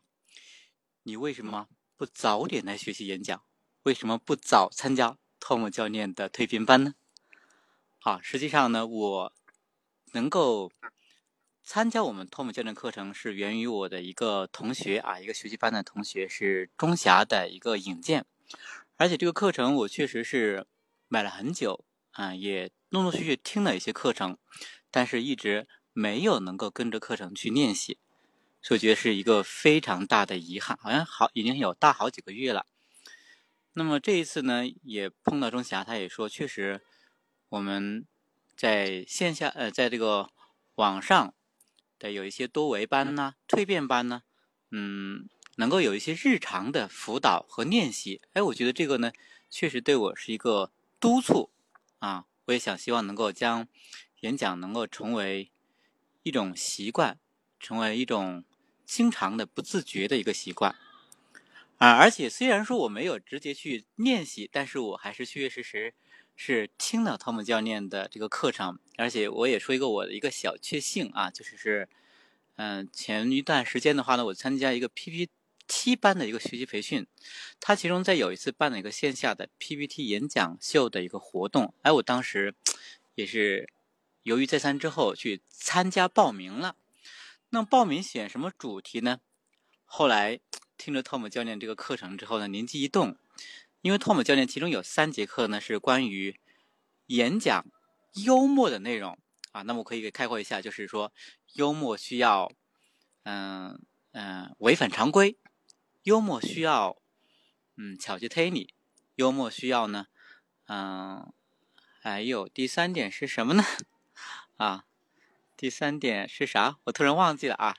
你为什么不早点来学习演讲？为什么不早参加托姆教练的蜕变班呢？”好，实际上呢，我能够参加我们托姆教练课程，是源于我的一个同学啊，一个学习班的同学是中霞的一个引荐，而且这个课程我确实是买了很久啊，也陆陆续续听了一些课程，但是一直没有能够跟着课程去练习，所以我觉得是一个非常大的遗憾。好像好已经有大好几个月了。那么这一次呢，也碰到钟霞，他也说，确实我们在线下呃，在这个网上的有一些多维班呐、蜕变班呢，嗯。能够有一些日常的辅导和练习，哎，我觉得这个呢，确实对我是一个督促啊。我也想希望能够将演讲能够成为一种习惯，成为一种经常的不自觉的一个习惯啊。而且虽然说我没有直接去练习，但是我还是确确实实是听了汤姆教练的这个课程。而且我也说一个我的一个小确幸啊，就是是嗯，前一段时间的话呢，我参加一个 PPT。七班的一个学习培训，他其中在有一次办了一个线下的 PPT 演讲秀的一个活动，哎，我当时也是犹豫再三之后去参加报名了。那报名选什么主题呢？后来听了 Tom 教练这个课程之后呢，灵机一动，因为 Tom 教练其中有三节课呢是关于演讲幽默的内容啊，那么我可以给概括一下，就是说幽默需要，嗯嗯，违反常规。幽默需要，嗯，巧计推理。幽默需要呢，嗯，还有第三点是什么呢？<laughs> 啊，第三点是啥？我突然忘记了啊。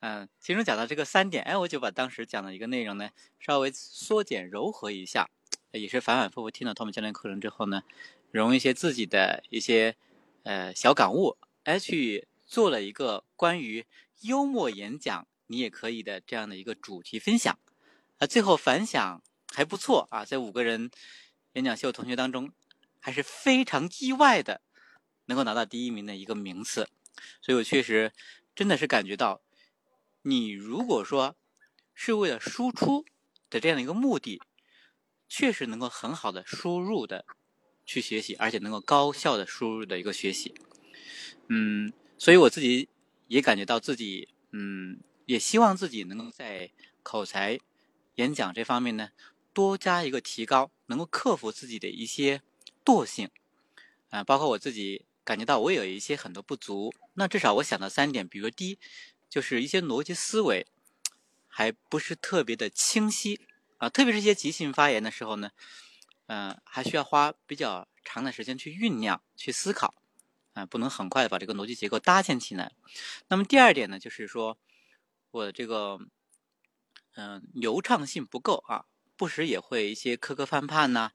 嗯，其中讲到这个三点，哎，我就把当时讲的一个内容呢，稍微缩减柔和一下，也是反反复复听了托姆教练课程之后呢，融一些自己的一些呃小感悟，哎，去做了一个关于幽默演讲。你也可以的这样的一个主题分享，啊，最后反响还不错啊，在五个人演讲秀同学当中，还是非常意外的，能够拿到第一名的一个名次，所以我确实真的是感觉到，你如果说是为了输出的这样的一个目的，确实能够很好的输入的去学习，而且能够高效的输入的一个学习，嗯，所以我自己也感觉到自己，嗯。也希望自己能够在口才、演讲这方面呢，多加一个提高，能够克服自己的一些惰性，啊，包括我自己感觉到我有一些很多不足，那至少我想到三点，比如第一，就是一些逻辑思维还不是特别的清晰啊，特别是一些即兴发言的时候呢，嗯，还需要花比较长的时间去酝酿、去思考，啊，不能很快的把这个逻辑结构搭建起来。那么第二点呢，就是说。我的这个，嗯，流畅性不够啊，不时也会一些磕磕绊绊呐，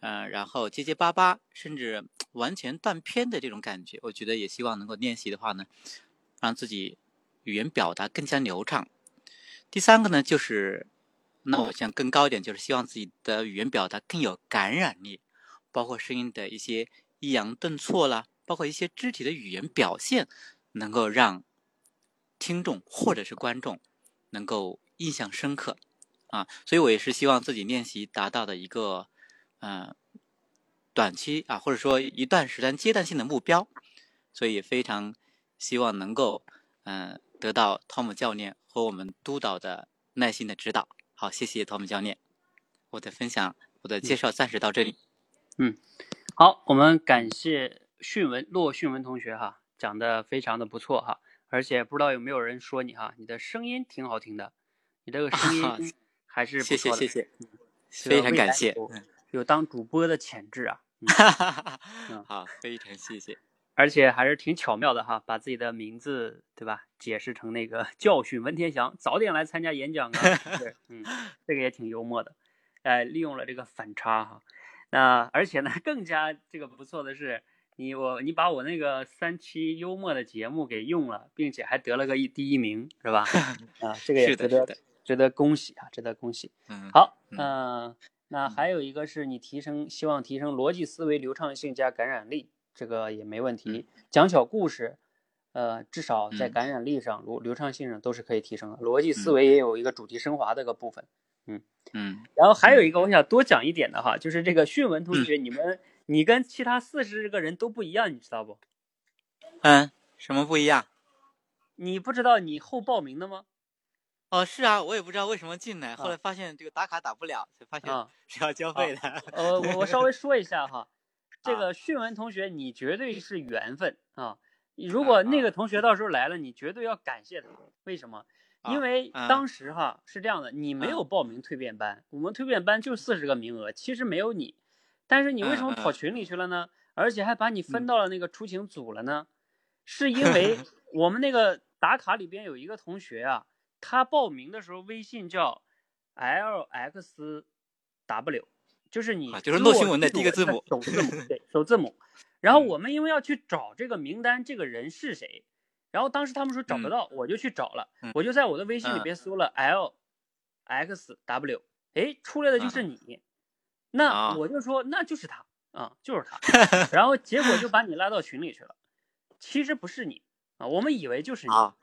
嗯，然后结结巴巴，甚至完全断片的这种感觉。我觉得也希望能够练习的话呢，让自己语言表达更加流畅。第三个呢，就是那我想更高一点，就是希望自己的语言表达更有感染力，包括声音的一些抑扬顿挫啦，包括一些肢体的语言表现，能够让。听众或者是观众能够印象深刻啊，所以我也是希望自己练习达到的一个嗯短期啊，或者说一段时间阶段性的目标，所以非常希望能够嗯得到汤姆教练和我们督导的耐心的指导。好，谢谢汤姆教练，我的分享我的介绍暂时到这里。嗯，好，我们感谢讯文骆讯文同学哈，讲的非常的不错哈。而且不知道有没有人说你哈，你的声音挺好听的，你这个声音还是谢谢谢谢，非常感谢，有当主播的潜质啊。嗯好，非常谢谢。而且还是挺巧妙的哈，把自己的名字对吧解释成那个 <laughs> 教训文天祥，早点来参加演讲啊。对，嗯，<laughs> 这个也挺幽默的，哎，利用了这个反差哈。那而且呢，更加这个不错的是。你我你把我那个三期幽默的节目给用了，并且还得了个一第一名，是吧？<laughs> 啊，这个也值得值得恭喜啊，值得恭喜。嗯，好，嗯，那还有一个是你提升，希望提升逻辑思维流畅性加感染力，这个也没问题。讲小故事，呃，至少在感染力上、流流畅性上都是可以提升的。逻辑思维也有一个主题升华的一个部分。嗯嗯，然后还有一个我想多讲一点的哈，就是这个讯文同学，你们。你跟其他四十个人都不一样，你知道不？嗯，什么不一样？你不知道你后报名的吗？哦，是啊，我也不知道为什么进来，后来啊发现这个打卡打不了，才发现啊是要交费的。呃，我我稍微说一下哈，<laughs> 这啊个迅文同学，你绝对是缘分啊！如果那个同学到时候来了，你绝对要感谢他。为什么？因为啊当时哈是这样的，你没啊有报名蜕变班，我们蜕变班就四十个名额，其实没有你，但是你为什么跑群里去了呢？而且还把你分嗯。到了那个出勤组了呢？是因为 <laughs> 我们那个打卡里边有一个同学啊，他报名的时候微信叫 LXW，就是你啊就是弄新落闻的第一个字母首字母，<laughs> 对，首字母。然后嗯。我们因为要去找这个名单，这个人是谁，然后当时他们说找不嗯。到，我就去找了，嗯。我就在我的微信里嗯。边搜了 LXW，哎，出来的就是你，那啊我就说那就是他啊，就是他，<laughs> 然后结果就把你拉到群里去了，其实不是你啊，我们以为就是你。啊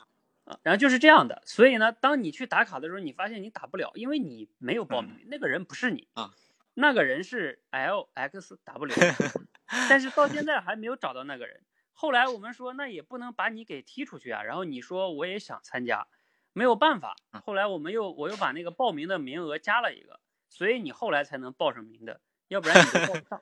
啊，然后就是这样的，所以呢，当你去打卡的时候，你发现你打不了，因为你没有报名，那个人不是你啊，那个人是 <laughs> LXW，<laughs> 但是到现在还没有找到那个人。后来我们说，那也不能把你给踢出去啊。然后你说我也想参加，没有办法。后来我们又我又把那个报名的名额加了一个，所以你后来才能报上名的，要不然你就报不上。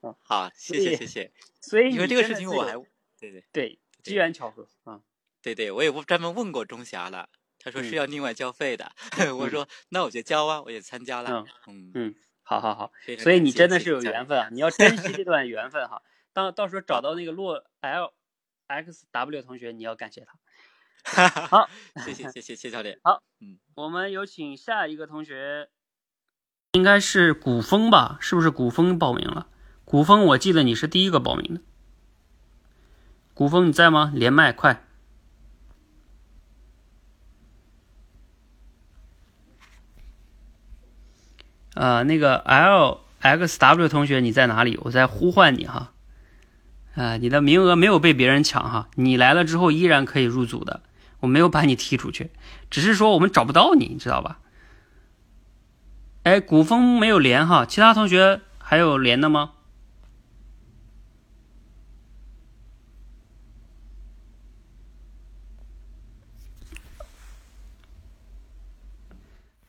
<laughs> 啊，好，谢谢谢谢。所以因为这个事情我还对对对机缘巧合啊。对对，我也不专门问过钟霞了，他说是嗯要另外交费的。<laughs> 我嗯说那我就交啊，我也参加了。嗯嗯，好好好所以你真的是有缘分啊！<laughs> 你要珍惜这段缘分哈。到到时候找到那个洛 L X W 同学，你要感谢他。好，谢谢谢谢谢教练。好，嗯，我们有请下一个同学，应该是古风吧？是不是古风报名了？古风，我记得你是第一个报名的。古风，你在吗？连麦，快！呃，那个 L X W 同学你在哪里？我在呼唤你哈。啊、你的名额没有被别人抢哈，你来了之后依然可以入组的，我没有把你踢出去，只是说我们找不到你，你知道吧？哎，古风没有连哈，其他同学还有连的吗？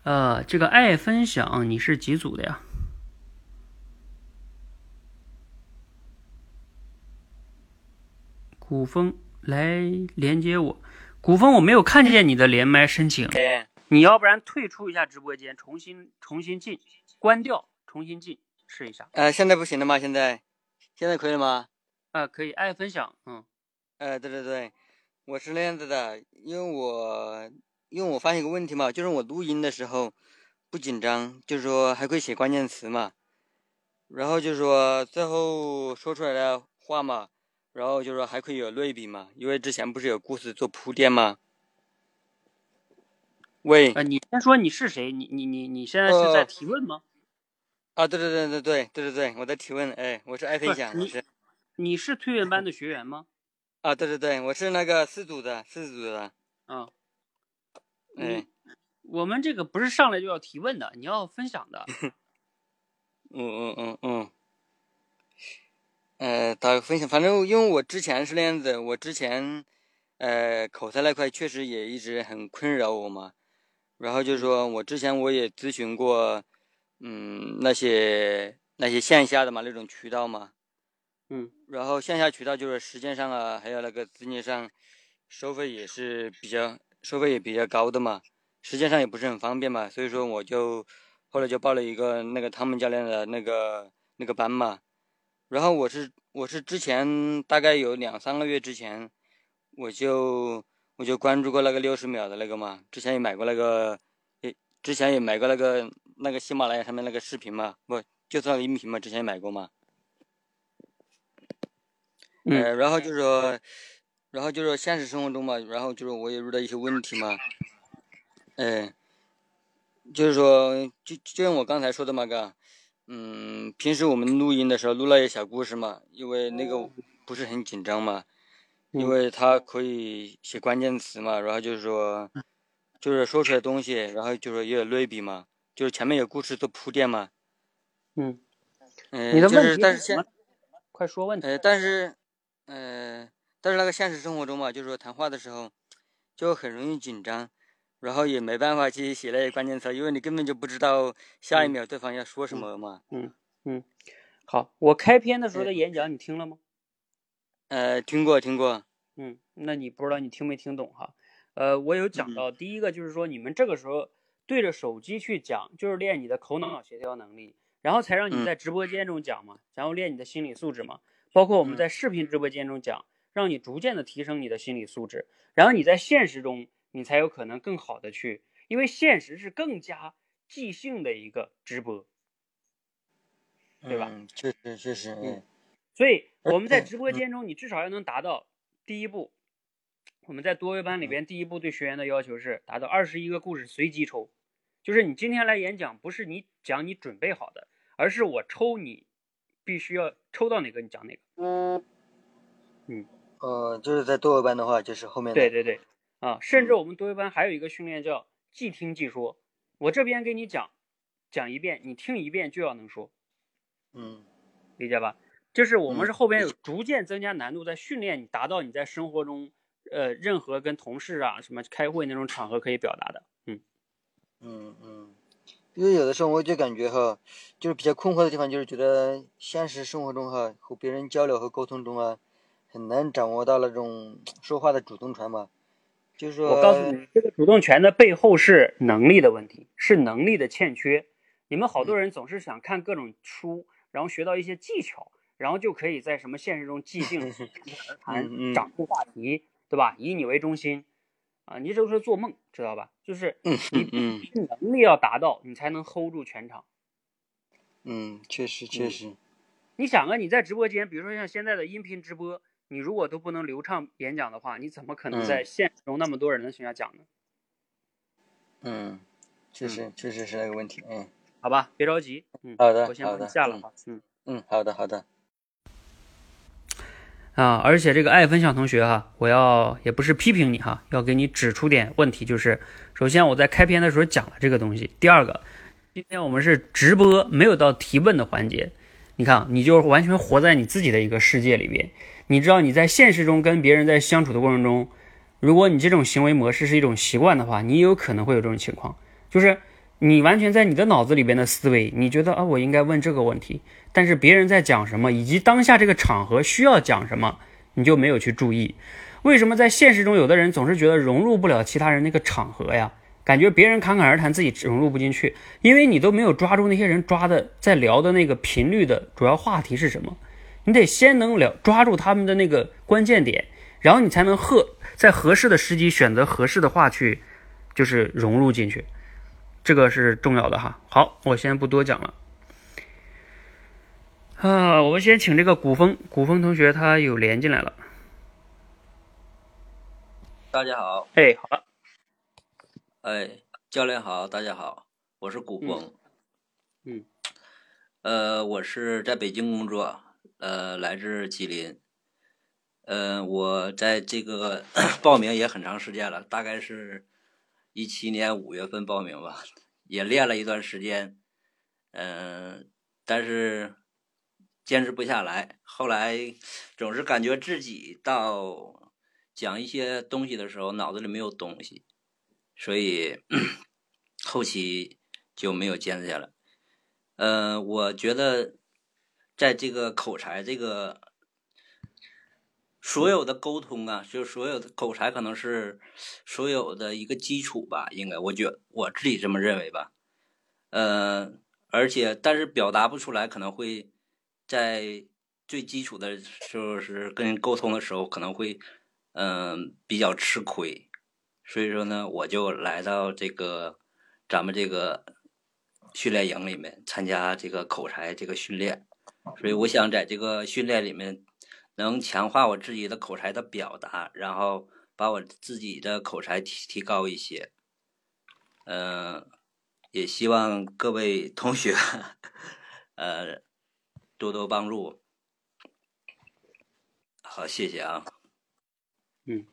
呃，这个爱分享你是几组的呀？古风来连接我，古风我没有看见你的连麦申请，你要不然退出一下直播间，重新重新进，关掉，重新进，试一下。呃，现在不行了吗？现在，现在可以了吗？啊、可以，爱分享，嗯，呃，对对对，我是那样子的，因为我因为我发现一个问题嘛，就是我录音的时候不紧张，就是说还会写关键词嘛，然后就是说最后说出来的话嘛，然后就是说还可以有类比嘛，因为之前不是有故事做铺垫吗？喂，呃，你先说你是谁？你你你你现在是在呃提问吗？啊，对对对对对对对对，我在提问，哎，我是爱分享，我你是你是蜕变班的学员吗？啊，对对对，我是那个四组的，四组的，啊，哎，我们这个不是上来就要提问的，你要分享的。<laughs> 嗯嗯嗯嗯，呃，打个分享，反正因为我之前是那样子，我之前呃口才那块确实也一直很困扰我嘛，然后就是说我之前我也咨询过，嗯，那些那些线下的嘛那种渠道嘛，嗯，然后线下渠道就是时间上啊，还有那个资金上，收费也是比较收费也比较高的嘛，时间上也不是很方便嘛，所以说我就后来就报了一个那个汤姆教练的那个那个班嘛，然后我是我是之前大概有两三个月之前，我就我就关注过那个六十秒的那个嘛，之前也买过那个，诶，之前也买过那个那个喜马拉雅上面那个视频嘛，不就是那个音频嘛，之前也买过嘛。嗯呃，然后就是说，然后就是说现实生活中嘛，然后就是我也遇到一些问题嘛，哎，就是说，就就像我刚才说的嘛，哥，嗯，平时我们录音的时候录那些小故事嘛，因为那个不是很紧张嘛，因为它可以写关键词嘛，然后就是说，就是说出来的东西，然后就是也有类比嘛，就是前面有故事做铺垫嘛，嗯，嗯，就是但是现？快说问题。呃，但是，呃，但是那个现实生活中嘛，就是说谈话的时候，就很容易紧张，然后也没办法去写那些关键词，因为你根本就不知道下一秒对方要说什么嘛。嗯嗯，好，我开篇的时候的演讲你听了吗？呃，听过听过。嗯，那你不知道你听没听懂哈？呃，我有讲到，第一个就是说你们这个时候对着手机去讲，就是练你的口脑协调能力，然后才让你在直播间中讲嘛，然后练你的心理素质嘛。包括我们在视频直播间中讲，让你逐渐的提升你的心理素质，然后你在现实中。你才有可能更好的去，因为现实是更加即兴的一个直播，对吧？嗯，确实确实，嗯。所以我们在直播间中，你至少要能达到第一步。我们在多维班里边，第一步对学员的要求是达到二十一个故事随机抽，就是你今天来演讲，不是你讲你准备好的，而是我抽你，必须要抽到哪个你讲哪个。嗯。呃，就是在多维班的话，就是后面。对对对。啊，甚至我们多维班还有一个训练叫即听即说，我这边给你讲，讲一遍，你听一遍就要能说，嗯，理解吧？就是我们是后边有逐渐增加难度，在训练你达到你在生活中，呃，任何跟同事啊什么开会那种场合可以表达的，嗯，嗯嗯，因为有的时候我就感觉哈，就是比较困惑的地方，就是觉得现实生活中哈和别人交流和沟通中啊，很难掌握到那种说话的主动权嘛。就是说，我告诉你，这个主动权的背后是能力的问题，是能力的欠缺。你们好多人总是想看各种书，然后学到一些技巧，然后就可以在什么现实中即兴而谈，掌控话题，对吧？以你为中心，啊，你这是做梦，知道吧？就是你能力要达到，你才能 hold 住全场。嗯，确实确实。你想啊，你在直播间，比如说像现在的音频直播。你如果都不能流畅演讲的话，你怎么可能在现实中那么多人的情况下讲呢？嗯，确实，确实是那个问题。嗯，好吧，别着急。嗯，好的，我先帮你下了哈。嗯嗯，好的好的。啊，而且这个爱分享同学哈，我要也不是批评你哈，要给你指出点问题，就是首先我在开篇的时候讲了这个东西，第二个，今天我们是直播，没有到提问的环节，你看你就完全活在你自己的一个世界里边。你知道你在现实中跟别人在相处的过程中，如果你这种行为模式是一种习惯的话，你有可能会有这种情况，就是你完全在你的脑子里边的思维，你觉得啊，我应该问这个问题，但是别人在讲什么，以及当下这个场合需要讲什么，你就没有去注意。为什么在现实中有的人总是觉得融入不了其他人那个场合呀？感觉别人侃侃而谈，自己融入不进去，因为你都没有抓住那些人抓的在聊的那个频率的主要话题是什么。你得先能了抓住他们的那个关键点，然后你才能合在合适的时机选择合适的话去，就是融入进去，这个是重要的哈。好，我先不多讲了。啊，我们先请这个古风古风同学，他有连进来了。大家好。哎，好了。哎，教练好，大家好，我是古风。嗯。呃，我是在北京工作。呃，来自吉林。呃，我在这个 <coughs> 报名也很长时间了，大概是一七年五月份报名吧，也练了一段时间。嗯，但是坚持不下来。后来总是感觉自己到讲一些东西的时候，脑子里没有东西，所以 <clears throat> 后期就没有坚持下来。嗯，我觉得。在这个口才，这个所有的沟通啊，就所有的口才可能是所有的一个基础吧，应该我觉我自己这么认为吧。呃，而且但是表达不出来，可能会在最基础的，就是跟人沟通的时候，可能会嗯比较吃亏。所以说呢，我就来到这个咱们这个训练营里面参加这个口才这个训练。所以我想在这个训练里面，能强化我自己的口才的表达，然后把我自己的口才提提高一些。嗯，也希望各位同学，呃，多多帮助。好，谢谢啊。嗯，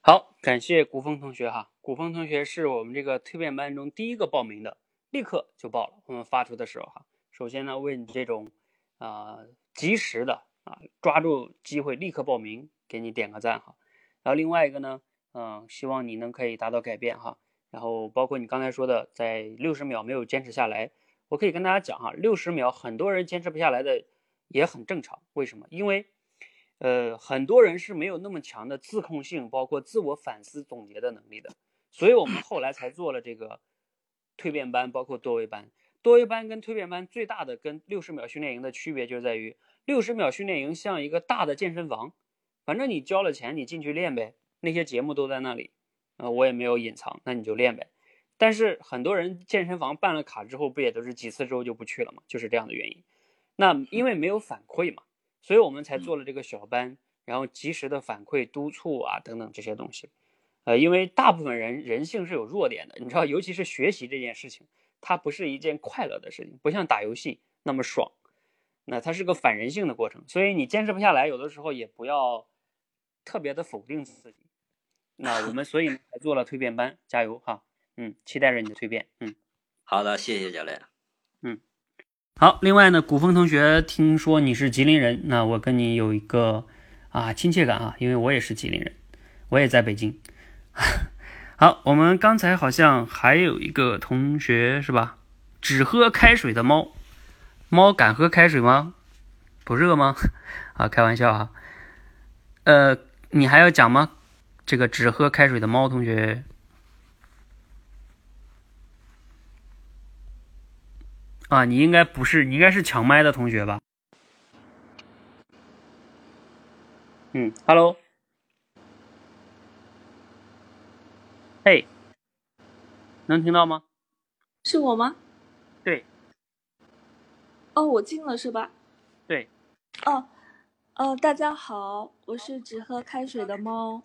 好，感谢古风同学哈。古风同学是我们这个蜕变班中第一个报名的，立刻就报了。我们发出的时候哈，首先呢，为你这种。啊，及时的啊，抓住机会立刻报名，给你点个赞哈。然后另外一个呢，嗯，希望你能可以达到改变哈。然后包括你刚才说的，在六十秒没有坚持下来，我可以跟大家讲哈，六十秒很多人坚持不下来的也很正常。为什么？因为，呃，很多人是没有那么强的自控性，包括自我反思总结的能力的。所以我们后来才做了这个蜕变班，包括多维班。多维班跟蜕变班最大的跟六十秒训练营的区别就在于，六十秒训练营像一个大的健身房，反正你交了钱，你进去练呗，那些节目都在那里，呃，我也没有隐藏，那你就练呗。但是很多人健身房办了卡之后，不也都是几次之后就不去了吗？就是这样的原因。那因为没有反馈嘛，所以我们才做了这个小班，然后及时的反馈、督促啊等等这些东西。呃，因为大部分人人性是有弱点的，你知道，尤其是学习这件事情，它不是一件快乐的事情，不像打游戏那么爽。那它是个反人性的过程，所以你坚持不下来，有的时候也不要特别的否定自己。那我们 <laughs> 所以才做了蜕变班，加油哈！嗯，期待着你的蜕变。嗯，好的，谢谢教练。嗯，好。另外呢，古风同学，听说你是吉林人，那我跟你有一个啊亲切感啊，因为我也是吉林人，我也在北京。<laughs> 好，我们刚才好像还有一个同学是吧？只喝开水的猫，猫敢喝开水吗？不热吗？<laughs> 啊，开玩笑哈。呃，你还要讲吗？这个只喝开水的猫同学啊，你应该不是，你应该是抢麦的同学吧？嗯，Hello。嘿，能听到吗？是我吗？对。哦，我进了是吧？对。哦，呃，大家好，我是只喝开水的猫，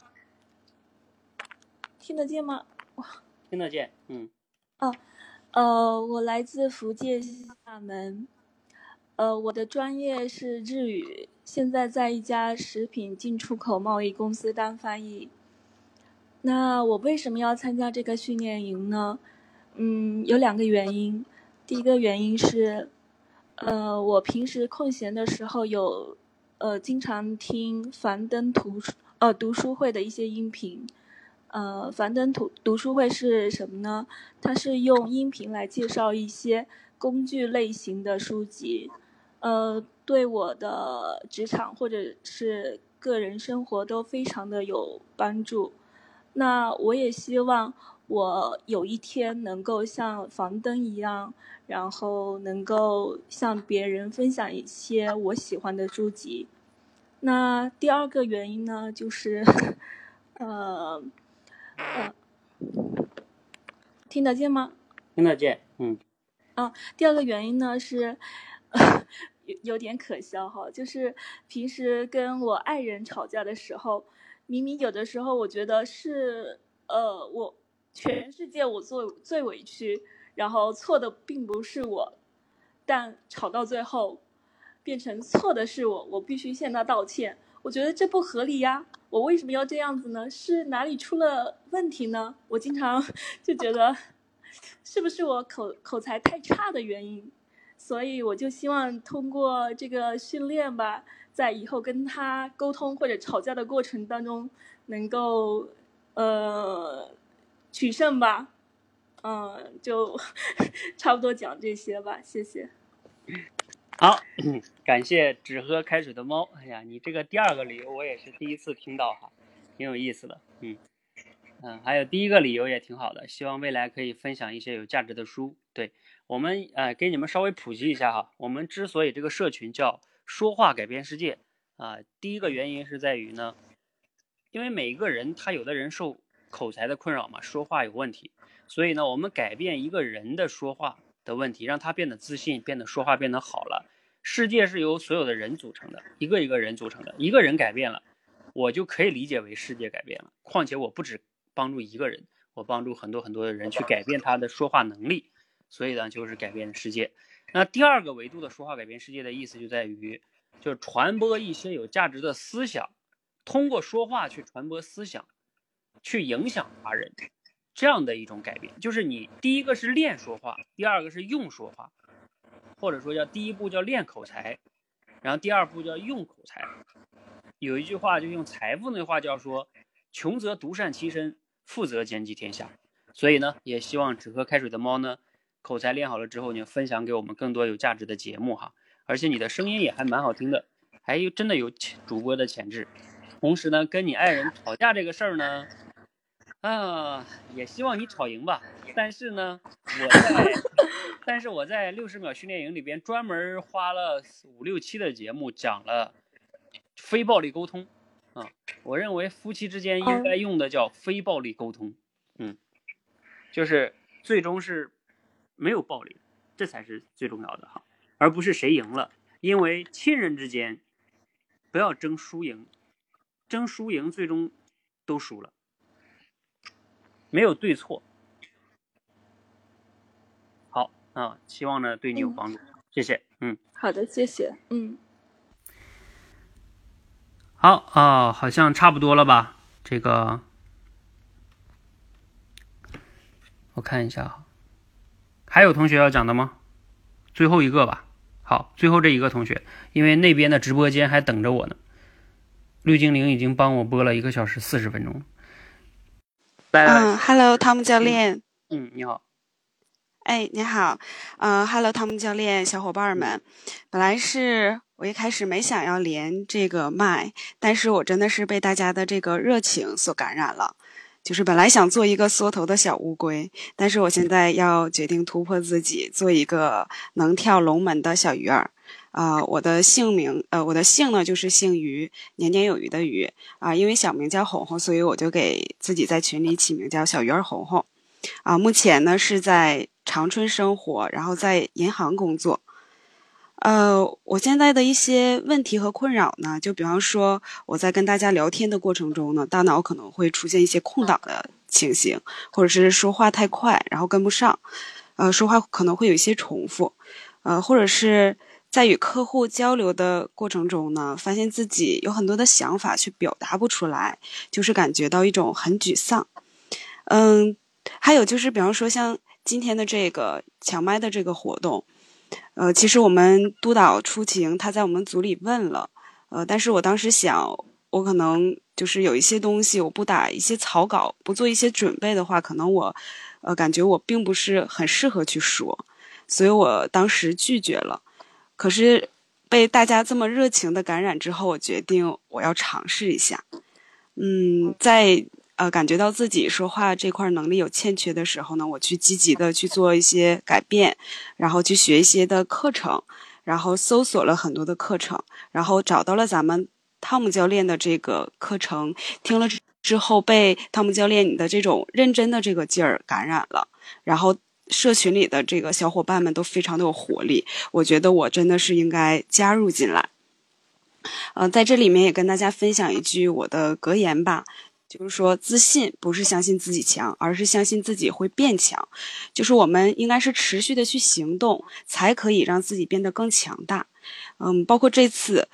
听得见吗？哇，听得见，嗯。哦，呃，我来自福建厦门，呃，我的专业是日语，现在在一家食品进出口贸易公司当翻译。那我为什么要参加这个训练营呢？嗯，有两个原因。第一个原因是，呃，我平时空闲的时候有，呃，经常听樊登图呃读书会的一些音频。呃，樊登读读书会是什么呢？它是用音频来介绍一些工具类型的书籍，呃，对我的职场或者是个人生活都非常的有帮助。那我也希望我有一天能够像房灯一样，然后能够向别人分享一些我喜欢的书籍。那第二个原因呢，就是，呃，呃，听得见吗？听得见，嗯。啊，第二个原因呢是，有 <laughs> 有点可笑哈，就是平时跟我爱人吵架的时候。明明有的时候，我觉得是，呃，我全世界我做最委屈，然后错的并不是我，但吵到最后，变成错的是我，我必须向他道歉。我觉得这不合理呀，我为什么要这样子呢？是哪里出了问题呢？我经常 <laughs> 就觉得，是不是我口口才太差的原因？所以我就希望通过这个训练吧。在以后跟他沟通或者吵架的过程当中，能够呃取胜吧，嗯，就 <laughs> 差不多讲这些吧，谢谢。好，感谢只喝开水的猫。哎呀，你这个第二个理由我也是第一次听到哈，挺有意思的。嗯嗯，还有第一个理由也挺好的，希望未来可以分享一些有价值的书。对我们呃，给你们稍微普及一下哈，我们之所以这个社群叫。说话改变世界啊！第一个原因是在于呢，因为每一个人他有的人受口才的困扰嘛，说话有问题，所以呢，我们改变一个人的说话的问题，让他变得自信，变得说话变得好了。世界是由所有的人组成的，一个一个人组成的，一个人改变了，我就可以理解为世界改变了。况且我不止帮助一个人，我帮助很多很多的人去改变他的说话能力，所以呢，就是改变世界。那第二个维度的说话改变世界的意思就在于，就是传播一些有价值的思想，通过说话去传播思想，去影响他人，这样的一种改变。就是你第一个是练说话，第二个是用说话，或者说叫第一步叫练口才，然后第二步叫用口才。有一句话就用财富那话叫说：穷则独善其身，富则兼济天下。所以呢，也希望只喝开水的猫呢，口才练好了之后，你分享给我们更多有价值的节目哈。而且你的声音也还蛮好听的，还有真的有主播的潜质。同时呢，跟你爱人吵架这个事儿呢，啊，也希望你吵赢吧。但是呢，我在，但是我在六十秒训练营里边专门花了五六期的节目讲了非暴力沟通啊。我认为夫妻之间应该用的叫非暴力沟通，嗯，就是最终是没有暴力，这才是最重要的哈，而不是谁赢了。因为亲人之间不要争输赢。争输赢，最终都输了，没有对错。好啊，希望呢对你有帮助，谢谢。嗯，好的，谢谢。嗯，好啊，好像差不多了吧？这个我看一下啊，还有同学要讲的吗？最后一个吧。好，最后这一个同学，因为那边的直播间还等着我呢。绿精灵已经帮我播了一个小时四十分钟。嗯，Hello，汤姆教练。嗯，你好。哎，你好。嗯，Hello，汤姆教练，小伙伴们。本来是我一开始没想要连这个麦，但是我真的是被大家的这个热情所感染了。就是本来想做一个缩头的小乌龟，但是我现在要决定突破自己，做一个能跳龙门的小鱼儿。啊，我的姓名，呃，我的姓呢就是姓于，年年有余的余啊。因为小名叫红红，所以我就给自己在群里起名叫小鱼儿红红。啊，目前呢是在长春生活，然后在银行工作。呃，我现在的一些问题和困扰呢，就比方说我在跟大家聊天的过程中呢，大脑可能会出现一些空档的情形，或者是说话太快，然后跟不上，呃，说话可能会有一些重复，呃，或者是。在与客户交流的过程中呢，发现自己有很多的想法却表达不出来，就是感觉到一种很沮丧。嗯，还有就是，比方说像今天的这个抢麦的这个活动，呃，其实我们督导出勤他在我们组里问了，呃，但是我当时想，我可能就是有一些东西我不打一些草稿，不做一些准备的话，可能我，呃，感觉我并不是很适合去说，所以我当时拒绝了。可是被大家这么热情的感染之后，我决定我要尝试一下。嗯，在呃感觉到自己说话这块能力有欠缺的时候呢，我去积极的去做一些改变，然后去学一些的课程，然后搜索了很多的课程，然后找到了咱们汤姆教练的这个课程，听了之后被汤姆教练你的这种认真的这个劲儿感染了，然后。社群里的这个小伙伴们都非常的有活力，我觉得我真的是应该加入进来。呃，在这里面也跟大家分享一句我的格言吧，就是说自信不是相信自己强，而是相信自己会变强。就是我们应该是持续的去行动，才可以让自己变得更强大。嗯，包括这次，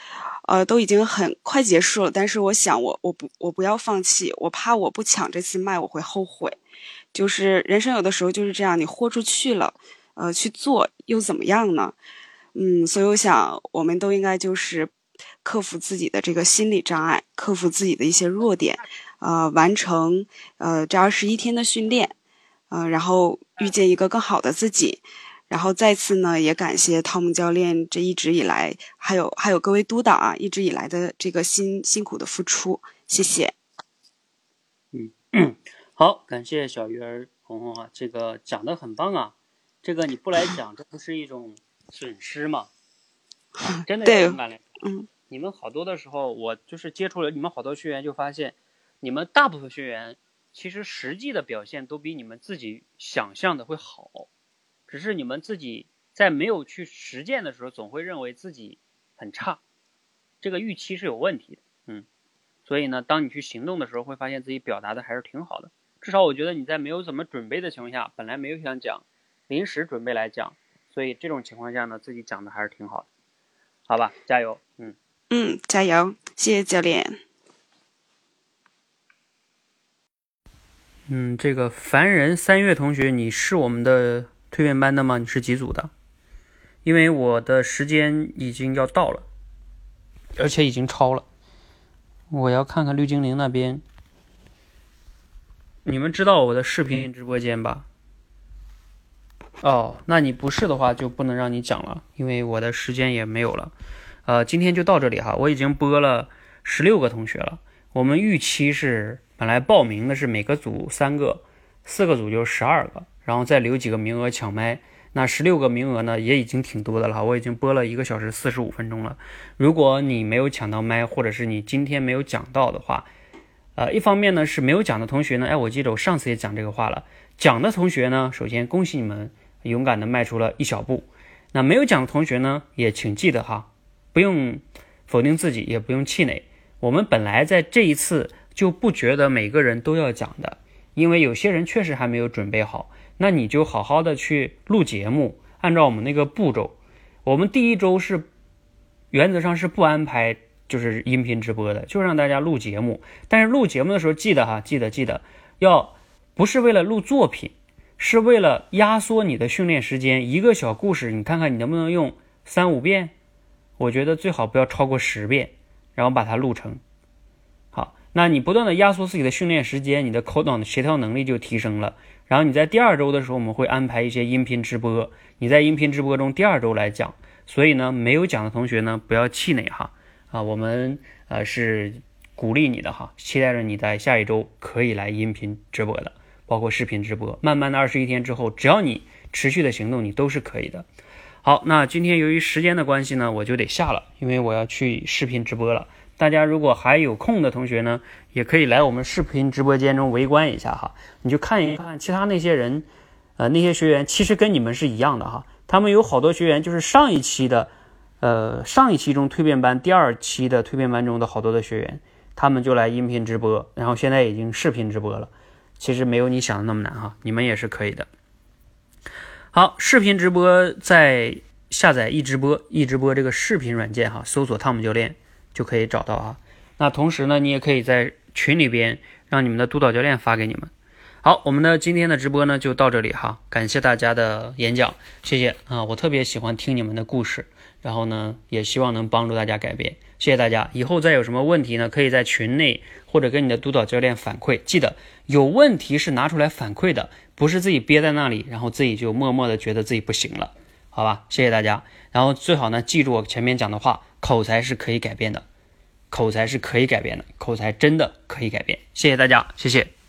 呃，都已经很快结束了，但是我想我我不我不要放弃，我怕我不抢这次麦我会后悔。就是人生有的时候就是这样，你豁出去了，呃，去做又怎么样呢？嗯，所以我想，我们都应该就是克服自己的这个心理障碍，克服自己的一些弱点，呃，完成呃这二十一天的训练，呃，然后遇见一个更好的自己，然后再次呢，也感谢汤姆教练这一直以来，还有还有各位督导啊，一直以来的这个辛辛苦的付出，谢谢。嗯。好，感谢小鱼儿红红啊，这个讲的很棒啊，这个你不来讲，这不是一种损失吗？真的对，嗯，你们好多的时候，我就是接触了你们好多学员，就发现你们大部分学员其实实际的表现都比你们自己想象的会好，只是你们自己在没有去实践的时候，总会认为自己很差，这个预期是有问题的，嗯，所以呢，当你去行动的时候，会发现自己表达的还是挺好的。至少我觉得你在没有怎么准备的情况下，本来没有想讲，临时准备来讲，所以这种情况下呢，自己讲的还是挺好的，好吧，加油，嗯嗯，加油，谢谢教练。嗯，这个凡人三月同学，你是我们的蜕变班的吗？你是几组的？因为我的时间已经要到了，而且已经超了，我要看看绿精灵那边。你们知道我的视频直播间吧？哦，那你不是的话就不能让你讲了，因为我的时间也没有了。呃，今天就到这里哈，我已经播了十六个同学了。我们预期是本来报名的是每个组三个，四个组就十二个，然后再留几个名额抢麦。那十六个名额呢，也已经挺多的了。我已经播了一个小时四十五分钟了。如果你没有抢到麦，或者是你今天没有讲到的话，呃，一方面呢是没有讲的同学呢，哎，我记得我上次也讲这个话了。讲的同学呢，首先恭喜你们勇敢的迈出了一小步。那没有讲的同学呢，也请记得哈，不用否定自己，也不用气馁。我们本来在这一次就不觉得每个人都要讲的，因为有些人确实还没有准备好。那你就好好的去录节目，按照我们那个步骤。我们第一周是原则上是不安排就是音频直播的，就是让大家录节目。但是录节目的时候记得哈，记得记得要不是为了录作品，是为了压缩你的训练时间。一个小故事，你看看你能不能用三五遍？我觉得最好不要超过十遍，然后把它录成。好，那你不断的压缩自己的训练时间，你的口脑的协调能力就提升了。然后你在第二周的时候，我们会安排一些音频直播，你在音频直播中第二周来讲。所以呢，没有讲的同学呢，不要气馁哈啊，我们呃是鼓励你的哈，期待着你在下一周可以来音频直播的，包括视频直播。慢慢的二十一天之后，只要你持续的行动，你都是可以的。好，那今天由于时间的关系呢，我就得下了，因为我要去视频直播了。大家如果还有空的同学呢，也可以来我们视频直播间中围观一下哈，你就看一看其他那些人，呃，那些学员其实跟你们是一样的哈，他们有好多学员就是上一期的，呃，上一期中蜕变班第二期的蜕变班中的好多的学员，他们就来音频直播，然后现在已经视频直播了，其实没有你想的那么难哈，你们也是可以的。好，视频直播在下载易直播，易直播这个视频软件哈，搜索汤姆教练。就可以找到啊。那同时呢，你也可以在群里边让你们的督导教练发给你们。好，我们的今天的直播呢就到这里哈，感谢大家的演讲，谢谢啊！我特别喜欢听你们的故事，然后呢也希望能帮助大家改变，谢谢大家。以后再有什么问题呢，可以在群内或者跟你的督导教练反馈。记得有问题是拿出来反馈的，不是自己憋在那里，然后自己就默默的觉得自己不行了，好吧？谢谢大家。然后最好呢记住我前面讲的话。口才是可以改变的，口才是可以改变的，口才真的可以改变。谢谢大家，谢谢。